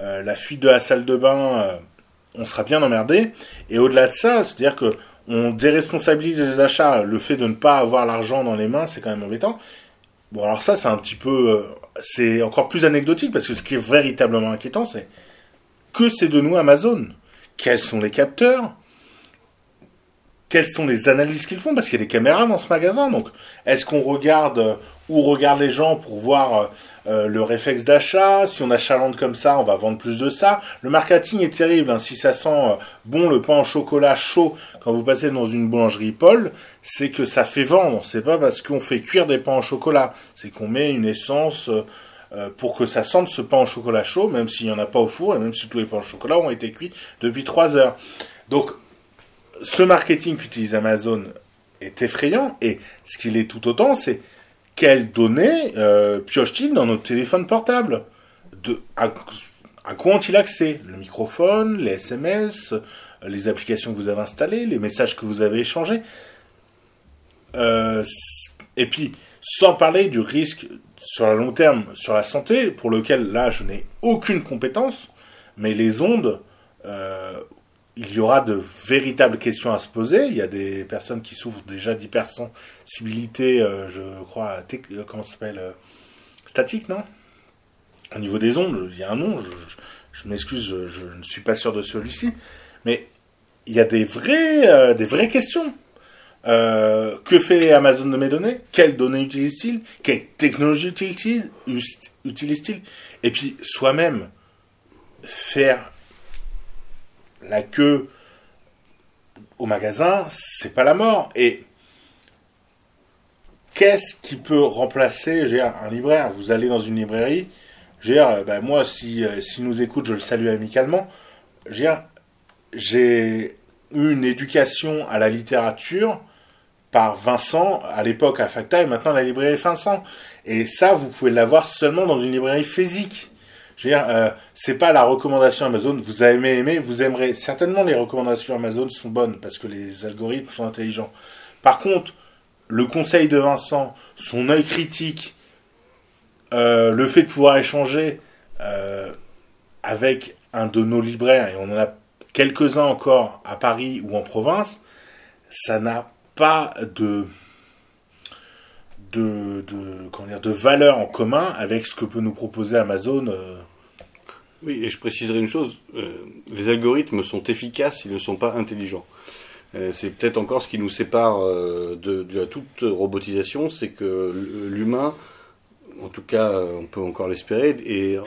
la fuite de la salle de bain, on sera bien emmerdé. Et au-delà de ça, c'est-à-dire que on déresponsabilise les achats. Le fait de ne pas avoir l'argent dans les mains, c'est quand même embêtant. Bon, alors ça, c'est un petit peu, euh, c'est encore plus anecdotique parce que ce qui est véritablement inquiétant, c'est que c'est de nous Amazon. Quels sont les capteurs? Quelles sont les analyses qu'ils font? Parce qu'il y a des caméras dans ce magasin. Donc, est-ce qu'on regarde où regardent les gens pour voir euh, euh, le réflexe d'achat. Si on achalandre comme ça, on va vendre plus de ça. Le marketing est terrible. Hein. Si ça sent euh, bon le pain au chocolat chaud quand vous passez dans une boulangerie Paul, c'est que ça fait vendre. C'est pas parce qu'on fait cuire des pains au chocolat. C'est qu'on met une essence pour que ça sente ce pain au chocolat chaud, même s'il n'y en a pas au four et même si tous les pains au chocolat ont été cuits depuis 3 heures. Donc, ce marketing qu'utilise Amazon est effrayant et ce qu'il est tout autant, c'est quelles données euh, pioche-t-il dans notre téléphone portable de, à, quoi ont-ils accès Le microphone, les SMS, les applications que vous avez installées, les messages que vous avez échangés. Euh, et puis, sans parler du risque sur le long terme sur la santé, pour lequel là je n'ai aucune compétence, mais les ondes, euh, il y aura de véritables questions à se poser. Il y a des personnes qui souffrent déjà d'hypersensibilité, euh, je crois, euh, comment s'appelle euh, Statique, non? Au niveau des ondes, il y a un nom, je, m'excuse, je, ne suis pas sûr de celui-ci. Mais il y a des, vrais, des vraies questions. que fait Amazon de mes données? Quelles données utilise-t-il? Quelle technologie utilise-t-il? Utilise Et puis, soi-même, faire la queue au magasin, c'est pas la mort. Et qu'est-ce qui peut remplacer un libraire? Vous allez dans une librairie, euh, ben moi, si, euh, si nous écoute, je le salue amicalement. J'ai eu une éducation à la littérature par Vincent à l'époque à Facta et maintenant à la librairie Vincent. Et ça, vous pouvez l'avoir seulement dans une librairie physique. Euh, c'est pas la recommandation Amazon. Vous avez aimé, vous aimerez. Certainement, les recommandations Amazon sont bonnes parce que les algorithmes sont intelligents. Par contre, le conseil de Vincent, son œil critique, euh, le fait de pouvoir échanger euh, avec un de nos libraires, et on en a quelques-uns encore à Paris ou en province, ça n'a pas de, de, de, dire, de valeur en commun avec ce que peut nous proposer Amazon oui, et je préciserai une chose, euh, les algorithmes sont efficaces, ils ne sont pas intelligents. Euh, c'est peut-être encore ce qui nous sépare euh, de, toute robotisation, c'est que l'humain, en tout cas on peut encore l'espérer, est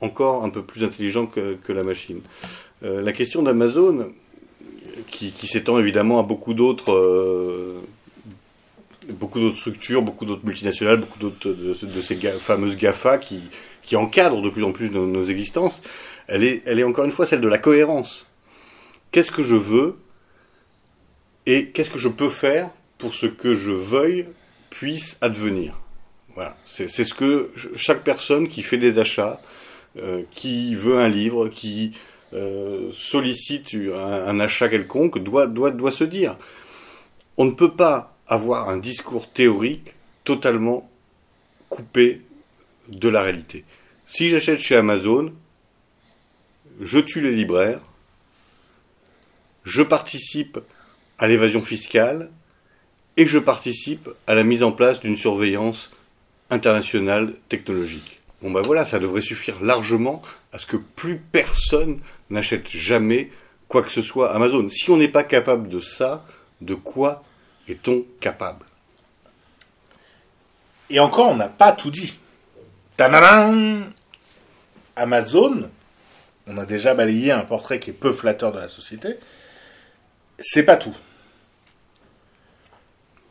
encore un peu plus intelligent que, la machine. la question d'Amazon, qui, s'étend évidemment à beaucoup d'autres beaucoup d'autres structures, beaucoup d'autres multinationales, beaucoup d'autres de, ces fameuses GAFA qui, qui encadre de plus en plus nos, existences, elle est, encore une fois celle de la cohérence. Qu'est-ce que je veux et qu'est-ce que je peux faire pour ce que je veuille puisse advenir? Voilà, c'est ce que chaque personne qui fait des achats, euh, qui veut un livre, qui euh, sollicite un, achat quelconque, doit se dire. On ne peut pas avoir un discours théorique totalement coupé de la réalité. Si j'achète chez Amazon, je tue les libraires, je participe à l'évasion fiscale et je participe à la mise en place d'une surveillance internationale technologique. Bon ben voilà, ça devrait suffire largement à ce que plus personne n'achète jamais quoi que ce soit Amazon. Si on n'est pas capable de ça, de quoi est-on capable? Et encore, on n'a pas tout dit. Tanaran Amazon, on a déjà balayé un portrait qui est peu flatteur de la société. C'est pas tout.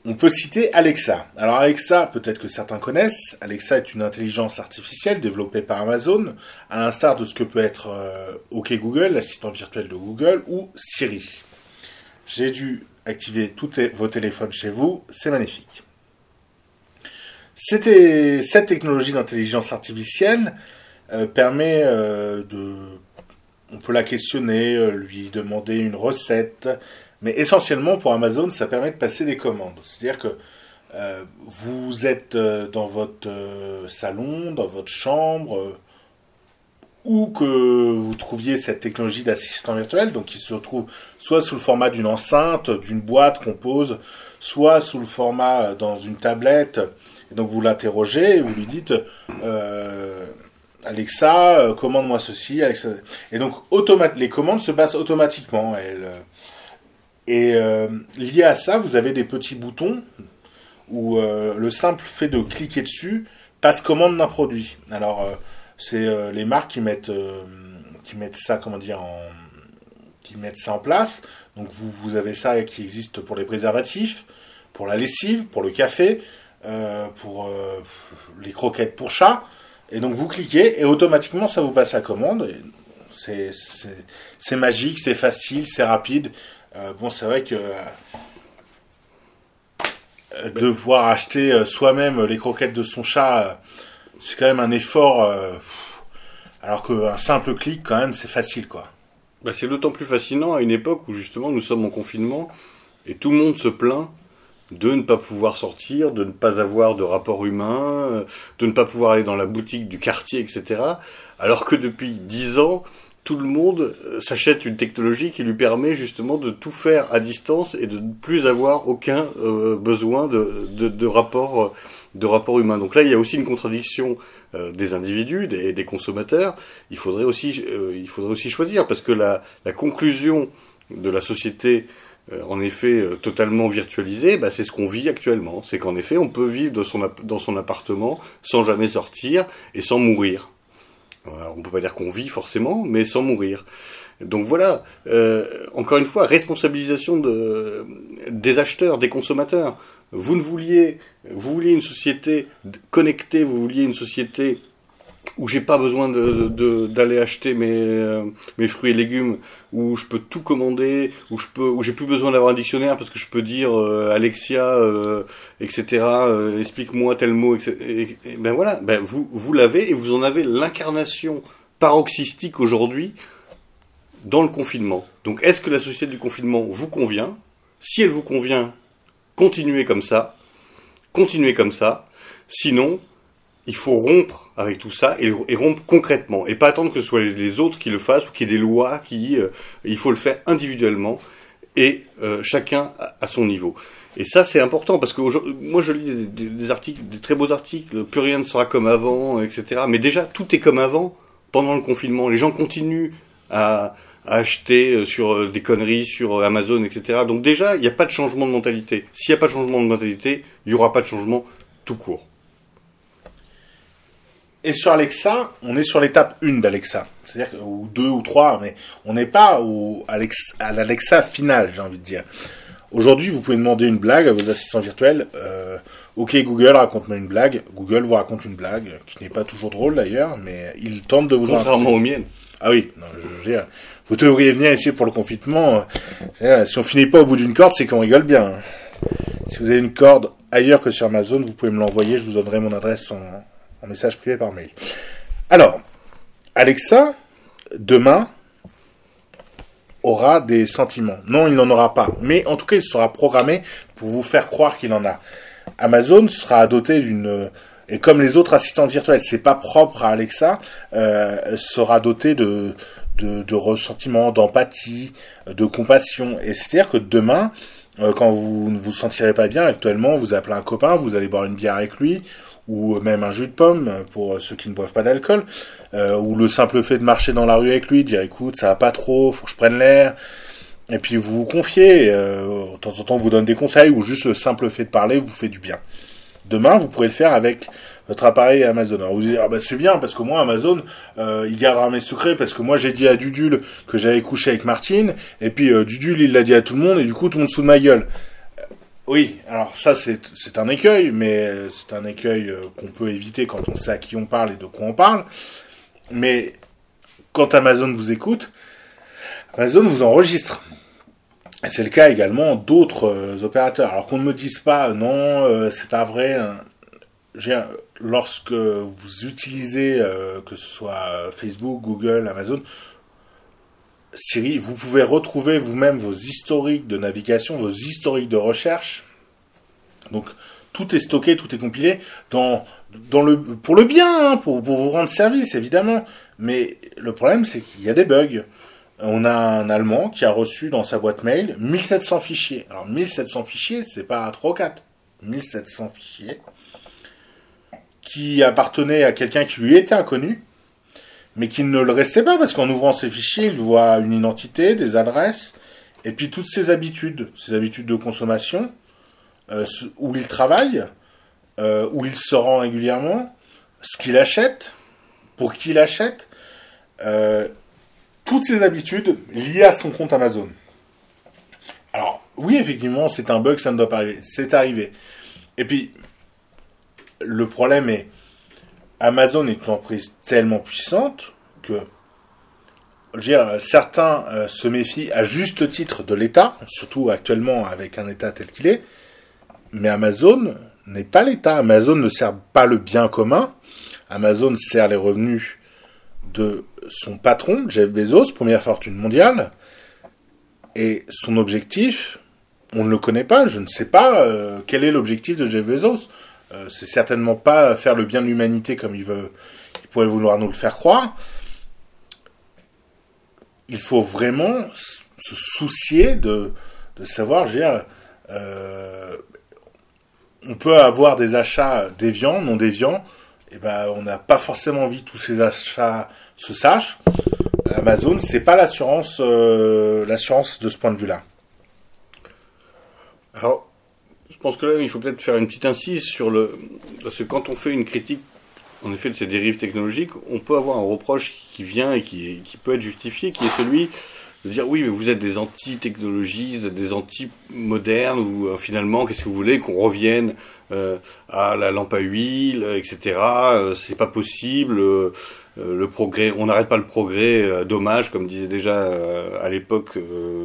On peut citer Alexa. Alors Alexa, peut-être que certains connaissent, Alexa est une intelligence artificielle développée par Amazon, à l'instar de ce que peut être euh, OK Google, l'assistant virtuel de Google, ou Siri. J'ai dû activer tous vos téléphones chez vous, c'est magnifique. Cette technologie d'intelligence artificielle euh, permet euh, de, on peut la questionner, euh, lui demander une recette, mais essentiellement pour Amazon, ça permet de passer des commandes. C'est-à-dire que vous êtes dans votre salon, dans votre chambre, ou que vous trouviez cette technologie d'assistant virtuel, donc qui se retrouve soit sous le format d'une enceinte, d'une boîte qu'on pose, soit sous le format euh, dans une tablette. Donc vous l'interrogez et vous lui dites euh, Alexa, euh, commande-moi ceci. Et donc les commandes se passent automatiquement. Et lié à ça, vous avez des petits boutons où le simple fait de cliquer dessus passe commande d'un produit. Alors c'est les marques qui mettent qui mettent ça comment dire en qui mettent ça en place. Donc vous, vous avez ça qui existe pour les préservatifs, pour la lessive, pour le café, euh, pour euh, les croquettes pour chat. Et donc vous cliquez et automatiquement ça vous passe la commande. C'est magique, c'est facile, c'est rapide. Euh, bon, c'est vrai que devoir acheter soi-même les croquettes de son chat, c'est quand même un effort. alors qu'un simple clic, quand même, c'est facile, quoi. Bah, c'est d'autant plus fascinant à une époque où justement nous sommes en confinement et tout le monde se plaint de ne pas pouvoir sortir, de ne pas avoir de rapport humain, de ne pas pouvoir aller dans la boutique du quartier, etc. Alors que depuis dix ans, tout le monde euh, s'achète une technologie qui lui permet justement de tout faire à distance et de ne plus avoir aucun euh, besoin de, de, rapport de humain. Donc là, il y a aussi une contradiction euh, des individus, des, des, consommateurs. Il faudrait aussi il faudrait aussi choisir parce que la, conclusion de la société euh, en effet euh, totalement virtualisé, bah, c'est ce qu'on vit actuellement. C'est qu'en effet, on peut vivre dans son, appartement sans jamais sortir et sans mourir. on ne peut pas dire qu'on vit forcément, mais sans mourir. Donc voilà, euh, encore une fois, responsabilisation de, des acheteurs, des consommateurs. Vous ne vouliez, vous vouliez une société connectée, vous vouliez une société où j'ai pas besoin de, d'aller acheter mes, euh, mes fruits et légumes, où je peux tout commander, où je peux, où j'ai plus besoin d'avoir un dictionnaire parce que je peux dire euh, Alexia, euh, etc. Explique-moi tel mot, etc. Et, ben voilà, ben vous vous l'avez et vous en avez l'incarnation paroxystique aujourd'hui dans le confinement. Donc est-ce que la société du confinement vous convient? Si elle vous convient, continuez comme ça, continuez comme ça. Sinon, il faut rompre avec tout ça et, rompre concrètement et pas attendre que ce soit les, autres qui le fassent ou qu'il y ait des lois qui euh, il faut le faire individuellement et euh, chacun à, son niveau. Et ça c'est important parce que moi je lis des, articles des très beaux articles plus rien ne sera comme avant etc mais déjà tout est comme avant pendant le confinement. Les gens continuent à, à acheter euh, sur des conneries sur Amazon etc donc déjà il n'y a pas de changement de mentalité. S'il n'y a pas de changement de mentalité il n'y aura pas de changement tout court et sur Alexa, on est sur l'étape 1 d'Alexa. C'est-à-dire, ou 2 ou 3, mais on n'est pas au, à l'Alexa final, j'ai envie de dire. Aujourd'hui, vous pouvez demander une blague à vos assistants virtuels. Euh, ok, Google, raconte-moi une blague. Google vous raconte une blague, qui n'est pas toujours drôle d'ailleurs, mais il tente de vous Contrairement aux miennes. Ah oui, non, je veux dire, vous devriez venir ici pour le confinement. Si on finit pas au bout d'une corde, c'est qu'on rigole bien. Si vous avez une corde ailleurs que sur Amazon, vous pouvez me l'envoyer, je vous donnerai mon adresse en, en message privé par mail. Alors, Alexa, demain, aura des sentiments. Non, il n'en aura pas. Mais en tout cas, il sera programmé pour vous faire croire qu'il en a. Amazon sera doté d'une et comme les autres assistants virtuels, c'est pas propre à Alexa, euh, sera doté de de, d'empathie, de compassion. Et c'est-à-dire que demain, euh, quand vous ne vous sentirez pas bien actuellement, vous appelez un copain, vous allez boire une bière avec lui, ou même un jus de pomme pour ceux qui ne boivent pas d'alcool, euh, ou le simple fait de marcher dans la rue avec lui, dire écoute ça va pas trop, faut que je prenne l'air, et puis vous vous confiez, euh, de temps en temps vous donne des conseils, ou juste le simple fait de parler vous fait du bien. Demain vous pourrez le faire avec votre appareil Amazon. Alors vous dites ah bah c'est bien parce que moi Amazon euh, il gardera mes secrets parce que moi j'ai dit à Dudule que j'avais couché avec Martine et puis euh, Dudule il l'a dit à tout le monde et du coup tout le monde sous ma gueule. Oui, alors ça c'est un écueil, mais c'est un écueil euh, qu'on peut éviter quand on sait à qui on parle et de quoi on parle. Mais quand Amazon vous écoute, Amazon vous enregistre. C'est le cas également d'autres euh, opérateurs. Alors qu'on ne me dise pas, non, euh, c'est pas vrai. Hein. Lorsque vous utilisez, que ce soit Facebook, Google, Amazon, Siri, vous pouvez retrouver vous-même vos historiques de navigation, vos historiques de recherche. Donc, tout est stocké, tout est compilé le, pour le bien, hein, pour, pour vous rendre service, évidemment. Mais le problème, c'est qu'il y a des bugs. On a un Allemand qui a reçu dans sa boîte mail 1700 fichiers. Alors 1700 fichiers, c'est pas 3 ou 4. 1700 fichiers qui appartenaient à quelqu'un qui lui était inconnu, mais qui ne le restait pas parce qu'en ouvrant ces fichiers, il voit une identité, des adresses, et puis toutes ses habitudes, ses habitudes de consommation, euh, où il travaille, euh, où il se rend régulièrement, ce qu'il achète, pour qui il achète, euh, toutes ses habitudes liées à son compte Amazon. Alors, oui, effectivement, c'est un bug, ça ne doit pas arriver. C'est arrivé. Et puis, le problème est, Amazon est une entreprise tellement puissante que certains euh, se méfient à juste titre de l'État, surtout actuellement avec un État tel qu'il est, mais Amazon n'est pas l'État. Amazon ne sert pas le bien commun. Amazon sert les revenus de son patron, Jeff Bezos, première fortune mondiale. Et son objectif, on ne le connaît pas. Je ne sais pas euh, quel est l'objectif de Jeff Bezos. Euh, c'est certainement pas faire le bien de l'humanité comme il veut, il pourrait vouloir nous le faire croire. Il faut vraiment se soucier de, de savoir, je veux dire, euh, on peut avoir des achats déviants, non déviants, et ben on n'a pas forcément envie que tous ces achats se sachent. Amazon, c'est pas l'assurance, euh, l'assurance de ce point de vue-là. Alors, je pense que là, il faut peut-être faire une petite incise sur le, parce que quand on fait une critique, en effet, de ces dérives technologiques, on peut avoir un reproche qui vient et qui, qui peut être justifié, qui est celui de dire oui, mais vous êtes des anti-technologies, des anti-modernes, ou euh, finalement, qu'est-ce que vous voulez qu'on revienne euh, à la lampe à huile, etc. Euh, c'est pas possible. Le progrès, on n'arrête pas le progrès. dommage, comme disait déjà à l'époque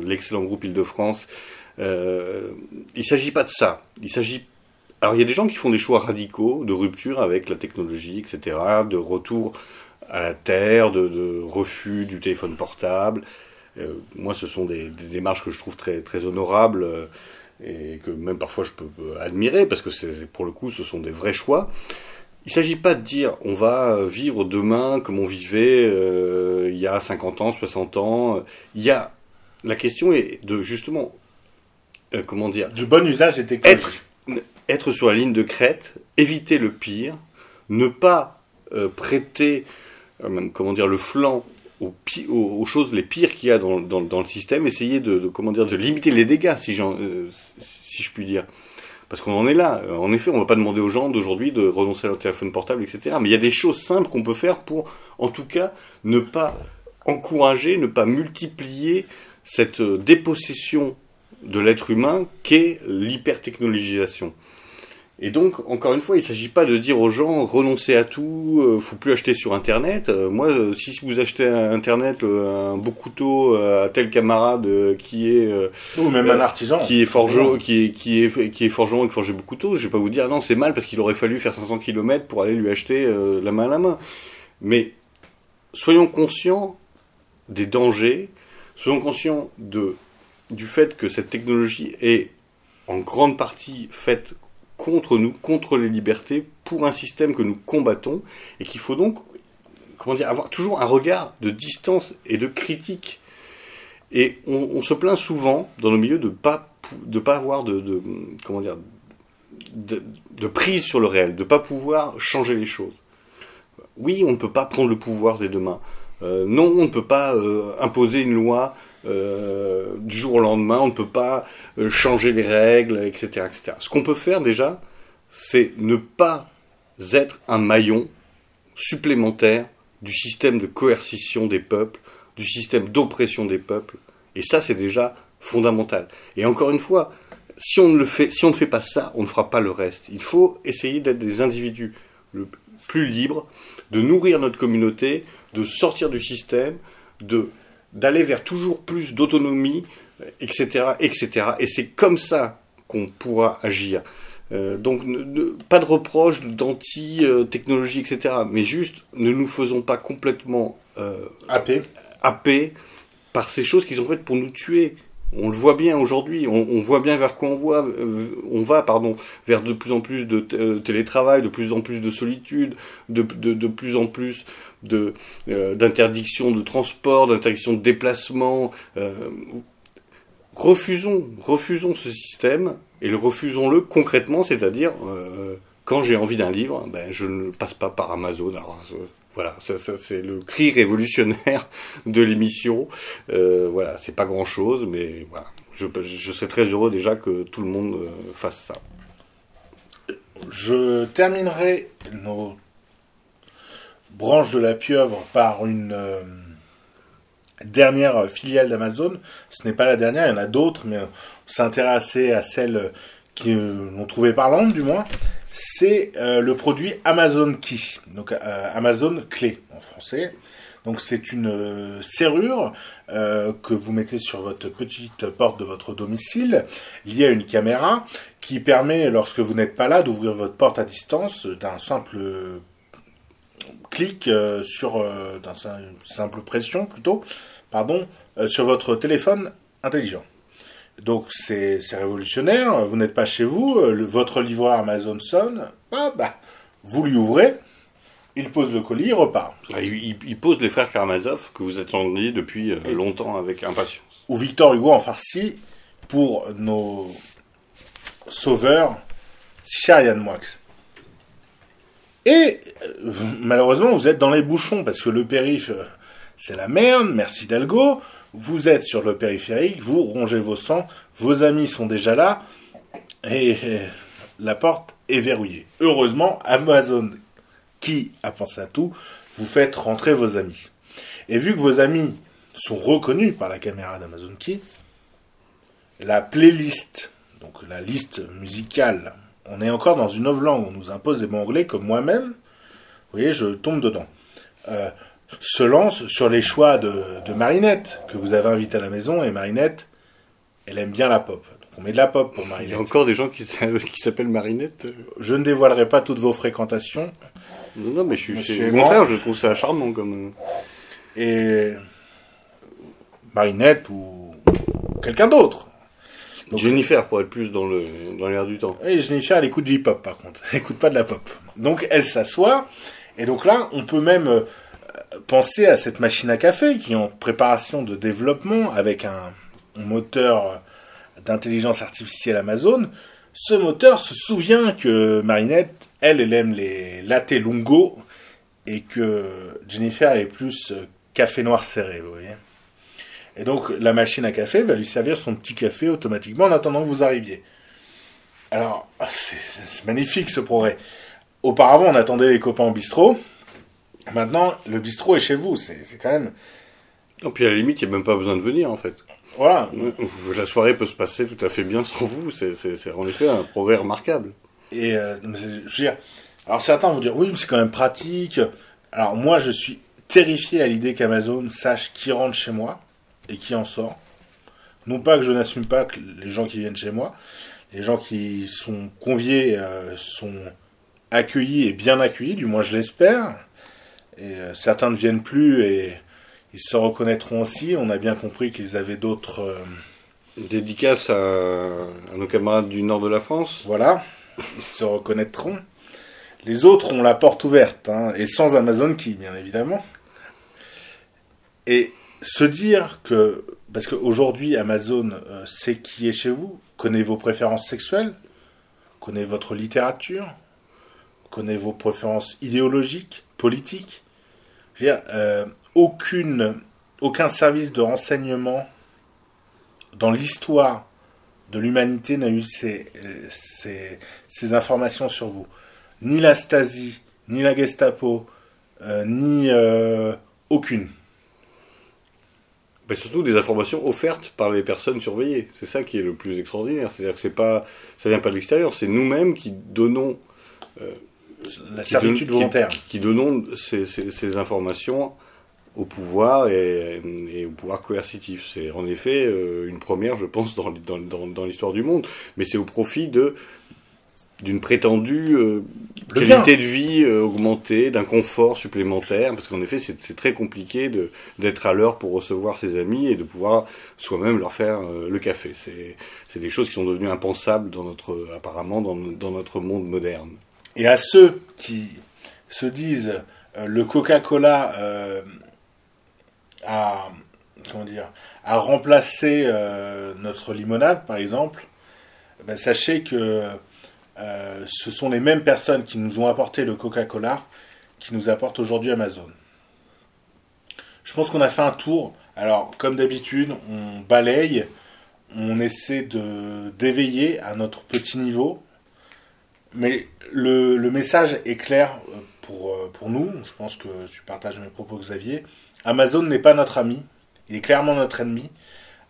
l'excellent groupe Île-de-France. Il s'agit pas de ça. Il s'agit alors il y a des gens qui font des choix radicaux de rupture avec la technologie, etc., de retour à la terre, de, refus du téléphone portable. Euh, moi, ce sont des, démarches que je trouve très, très honorables euh, et que même parfois je peux admirer parce que pour le coup, ce sont des vrais choix. Il ne s'agit pas de dire on va vivre demain comme on vivait euh, il y a 50 ans, 60 ans. Il y a la question est de justement euh, comment dire du bon usage et être être sur la ligne de crête, éviter le pire, ne pas euh, prêter euh, comment dire le flanc aux, aux, choses les pires qu'il y a dans, dans, dans, le système, essayer de, de, comment dire de limiter les dégâts si, euh, si je puis dire. Parce qu'on en est là. En effet, on ne va pas demander aux gens d'aujourd'hui de renoncer à leur téléphone portable, etc. Mais il y a des choses simples qu'on peut faire pour, en tout cas, ne pas encourager, ne pas multiplier cette dépossession de l'être humain qu'est l'hypertechnologisation. Et donc, encore une fois, il ne s'agit pas de dire aux gens renoncez à tout, euh, faut plus acheter sur Internet. Euh, moi, euh, si vous achetez à Internet euh, un beau couteau à tel camarade qui est ou même un artisan qui est forgeron, qui est qui est qui est forgeron et qui forge beaucoup couteaux, je vais pas vous dire non c'est mal parce qu'il aurait fallu faire 500 km pour aller lui acheter la main à la main. Mais soyons conscients des dangers, soyons conscients de du fait que cette technologie est en grande partie faite contre nous, contre les libertés, pour un système que nous combattons, et qu'il faut donc, comment dire, avoir toujours un regard de distance et de critique. Et on, se plaint souvent dans nos milieux de pas de pas avoir de, comment dire de, prise sur le réel, de pas pouvoir changer les choses. Oui, on ne peut pas prendre le pouvoir des deux mains. Euh, non, on ne peut pas euh, imposer une loi euh, du jour au lendemain, on ne peut pas euh, changer les règles, etc. etc. Ce qu'on peut faire déjà, c'est ne pas être un maillon supplémentaire du système de coercition des peuples, du système d'oppression des peuples. Et ça, c'est déjà fondamental. Et encore une fois, si on, ne fait, si on ne fait pas ça, on ne fera pas le reste. Il faut essayer d'être des individus plus libres, de nourrir notre communauté, de sortir du système, de d'aller vers toujours plus d'autonomie, etc., etc. Et c'est comme ça qu'on pourra agir. Euh, donc, ne, ne, pas de reproche d'anti-technologie, etc. Mais juste, ne nous faisons pas complètement euh, happés. happés par ces choses qui sont faites pour nous tuer. On le voit bien aujourd'hui, on, voit bien vers quoi on, voit, euh, on va, pardon, vers de plus en plus de euh, télétravail, de plus en plus de solitude, de, de, plus en plus de d'interdiction de transport, d'interdiction de déplacement. refusons, refusons ce système et le refusons-le concrètement, c'est-à-dire quand j'ai envie d'un livre, ben je ne passe pas par Amazon. Voilà, ça, c'est le cri révolutionnaire de l'émission. Euh, voilà, c'est pas grand chose, mais voilà, je, je, serais très heureux déjà que tout le monde euh, fasse ça. Je terminerai nos branches de la pieuvre par une euh, dernière filiale d'Amazon. Ce n'est pas la dernière, il y en a d'autres, mais on s'intéresse à celle qui l'ont trouvé parlante du moins c'est euh, le produit Amazon Key, donc euh, Amazon Clé en français. Donc c'est une euh, serrure que vous mettez sur votre petite porte de votre domicile, liée à une caméra, qui permet, lorsque vous n'êtes pas là, d'ouvrir votre porte à distance d'un simple clic sur, d'un simple pression plutôt, pardon, sur votre téléphone intelligent. Donc c'est révolutionnaire, vous n'êtes pas chez vous, euh, votre livreur Amazon sonne, ah, bah, vous lui ouvrez, il pose le colis, il repart. Ah, il, pose les frères Karamazov que vous attendiez depuis euh, longtemps avec impatience. Ou Victor Hugo en farci pour nos sauveurs, cher Yann Moix. Et euh, malheureusement, vous êtes dans les bouchons parce que le périph, c'est la merde, merci Dalgo vous êtes sur le périphérique, vous rongez vos sangs, vos amis sont déjà là, et la porte est verrouillée. Heureusement, Amazon, qui a pensé à tout, vous faites rentrer vos amis. Et vu que vos amis sont reconnus par la caméra d'Amazon Key, la playlist, donc la liste musicale, on est encore dans une langue, on nous impose des mots anglais comme moi-même, vous voyez, je tombe dedans. Euh, se lance sur les choix de, Marinette, que vous avez invité à la maison, et Marinette, elle aime bien la pop. Donc on met de la pop pour Marinette. Il y a encore des gens qui, *laughs* s'appellent Marinette Je ne dévoilerai pas toutes vos fréquentations. Non, non mais je suis, au contraire, je trouve ça charmant comme... Euh. Et Marinette ou quelqu'un d'autre. Jennifer pour être plus dans le dans l'air du temps. Oui, Jennifer, elle écoute du hip-hop par contre. Elle écoute pas de la pop. Donc elle s'assoit. Et donc là, on peut même euh, pensez à cette machine à café qui est en préparation de développement avec un, moteur d'intelligence artificielle Amazon. Ce moteur se souvient que Marinette, elle, elle aime les latte lungo et que Jennifer est plus café noir serré, vous voyez. Et donc la machine à café va lui servir son petit café automatiquement en attendant que vous arriviez. Alors, c'est magnifique ce progrès. Auparavant, on attendait les copains au bistrot. Maintenant, le bistrot est chez vous, c'est quand même. Et puis à la limite, il n'y a même pas besoin de venir en fait. Voilà. La soirée peut se passer tout à fait bien sans vous, c'est en effet un progrès remarquable. Et euh, je veux dire, alors certains vont dire oui, mais c'est quand même pratique. Alors moi, je suis terrifié à l'idée qu'Amazon sache qui rentre chez moi et qui en sort. Non pas que je n'assume pas que les gens qui viennent chez moi, les gens qui sont conviés euh, sont accueillis et bien accueillis, du moins je l'espère. Et euh, certains ne viennent plus et ils se reconnaîtront aussi. On a bien compris qu'ils avaient d'autres. Euh, Dédicaces à, nos camarades du nord de la France. Voilà, ils se reconnaîtront. Les autres ont la porte ouverte, hein, et sans Amazon qui, bien évidemment. Et se dire que, parce qu'aujourd'hui Amazon euh, sait qui est chez vous, connaît vos préférences sexuelles, connaît votre littérature, connaît vos préférences idéologiques, politiques, euh, aucune, aucun service de renseignement dans l'histoire de l'humanité n'a eu ces, ces, informations sur vous. Ni la Stasi, ni la Gestapo, euh, ni aucune. Mais surtout des informations offertes par les personnes surveillées. C'est ça qui est le plus extraordinaire. C'est-à-dire que c'est pas, ça vient pas de l'extérieur, c'est nous-mêmes qui donnons la servitude volontaire. Qui, donnons ces, informations au pouvoir et, au pouvoir coercitif. C'est en effet euh, une première, je pense, dans, dans, l'histoire du monde. Mais c'est au profit de d'une prétendue euh, qualité de vie euh, augmentée, d'un confort supplémentaire, parce qu'en effet, c'est très compliqué d'être à l'heure pour recevoir ses amis et de pouvoir soi-même leur faire euh, le café. C'est des choses qui sont devenues impensables dans notre apparemment dans, dans notre monde moderne. Et à ceux qui se disent le Coca-Cola a comment dire a remplacé notre limonade par exemple, ben, sachez que euh, ce sont les mêmes personnes qui nous ont apporté le Coca-Cola qui nous apportent aujourd'hui Amazon. Je pense qu'on a fait un tour. Alors, comme d'habitude, on balaye, on essaie de d'éveiller à notre petit niveau, mais le, le message est clair euh, pour, euh, pour nous. Je pense que tu partages mes propos, Xavier. Amazon n'est pas notre ami, il est clairement notre ennemi.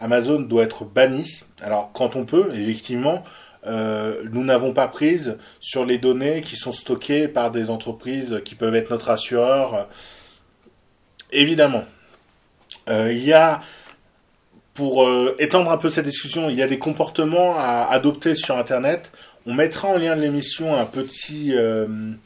Amazon doit être banni. Alors, quand on peut, effectivement, euh, nous n'avons pas prise sur les données qui sont stockées par des entreprises qui peuvent être notre assureur. Évidemment. Euh, il y a, pour euh, étendre un peu cette discussion, il y a des comportements à adopter sur Internet. On mettra en lien de l'émission un petit, une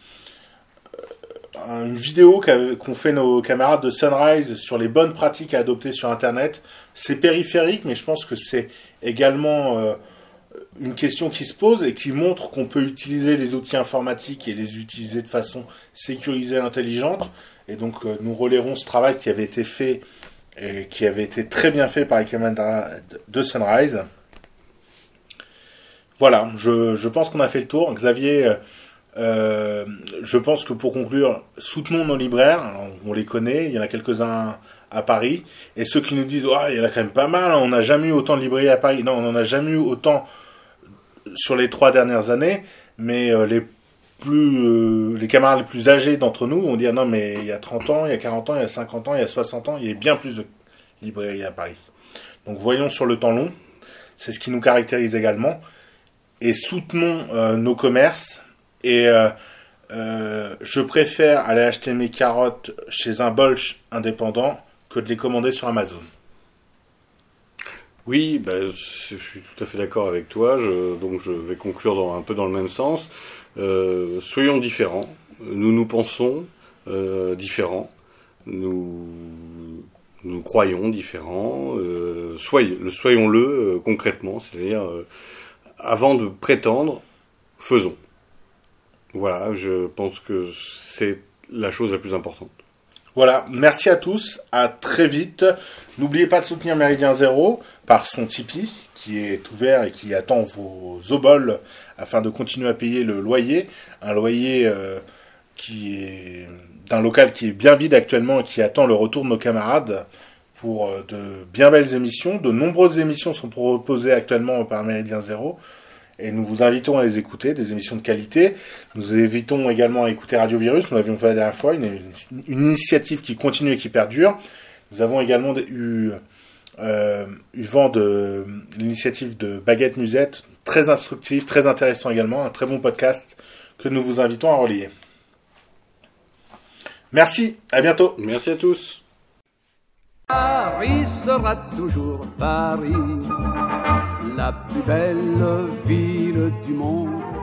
vidéo qu'ont fait nos camarades de Sunrise sur les bonnes pratiques à adopter sur Internet. C'est périphérique, mais je pense que c'est également une question qui se pose et qui montre qu'on peut utiliser les outils informatiques et les utiliser de façon sécurisée et intelligente. Et donc, euh, nous relayerons ce travail qui avait été fait et qui avait été très bien fait par les camarades de Sunrise. Voilà, je, je pense qu'on a fait le tour. Xavier, euh, euh, je pense que pour conclure, soutenons nos libraires. On les connaît, il y en a quelques-uns à Paris. Et ceux qui nous disent, oh, il y en a quand même pas mal, hein, on n'a jamais eu autant de librairies à Paris. Non, on n'en a jamais eu autant sur les trois dernières années. Mais euh, les plus, euh, les camarades les plus âgés d'entre nous vont dire, non, mais il y a 30 ans, il y a 40 ans, il y a 50 ans, il y a 60 ans, il y a bien plus de librairies à Paris. Donc voyons sur le temps long. C'est ce qui nous caractérise également. Et soutenons euh, nos commerces. Et je préfère aller acheter mes carottes chez un Bolch indépendant que de les commander sur Amazon. Oui, bah, je suis tout à fait d'accord avec toi. Je, donc je vais conclure dans, un peu dans le même sens. Euh, soyons différents. Nous nous pensons euh, différents. Nous nous croyons différents. Euh, soyons-le concrètement, c'est-à-dire avant de prétendre, faisons. Voilà, je pense que c'est la chose la plus importante. Voilà, merci à tous, à très vite. N'oubliez pas de soutenir Méridien Zéro par son Tipeee qui est ouvert et qui attend vos oboles afin de continuer à payer le loyer. Un loyer euh, qui est d'un local qui est bien vide actuellement et qui attend le retour de nos camarades pour euh, de bien belles émissions. De nombreuses émissions sont proposées actuellement par Méridien Zéro. Et nous vous invitons à les écouter, des émissions de qualité. Nous vous invitons également à écouter Radio Virus, nous l'avions fait la dernière fois, une initiative qui continue et qui perdure. Nous avons également eu, euh, vent de l'initiative de Baguette Musette, très instructive, très intéressant également, un très bon podcast que nous vous invitons à relayer. Merci, à bientôt. Merci à tous. Paris sera toujours Paris, la plus belle ville du monde.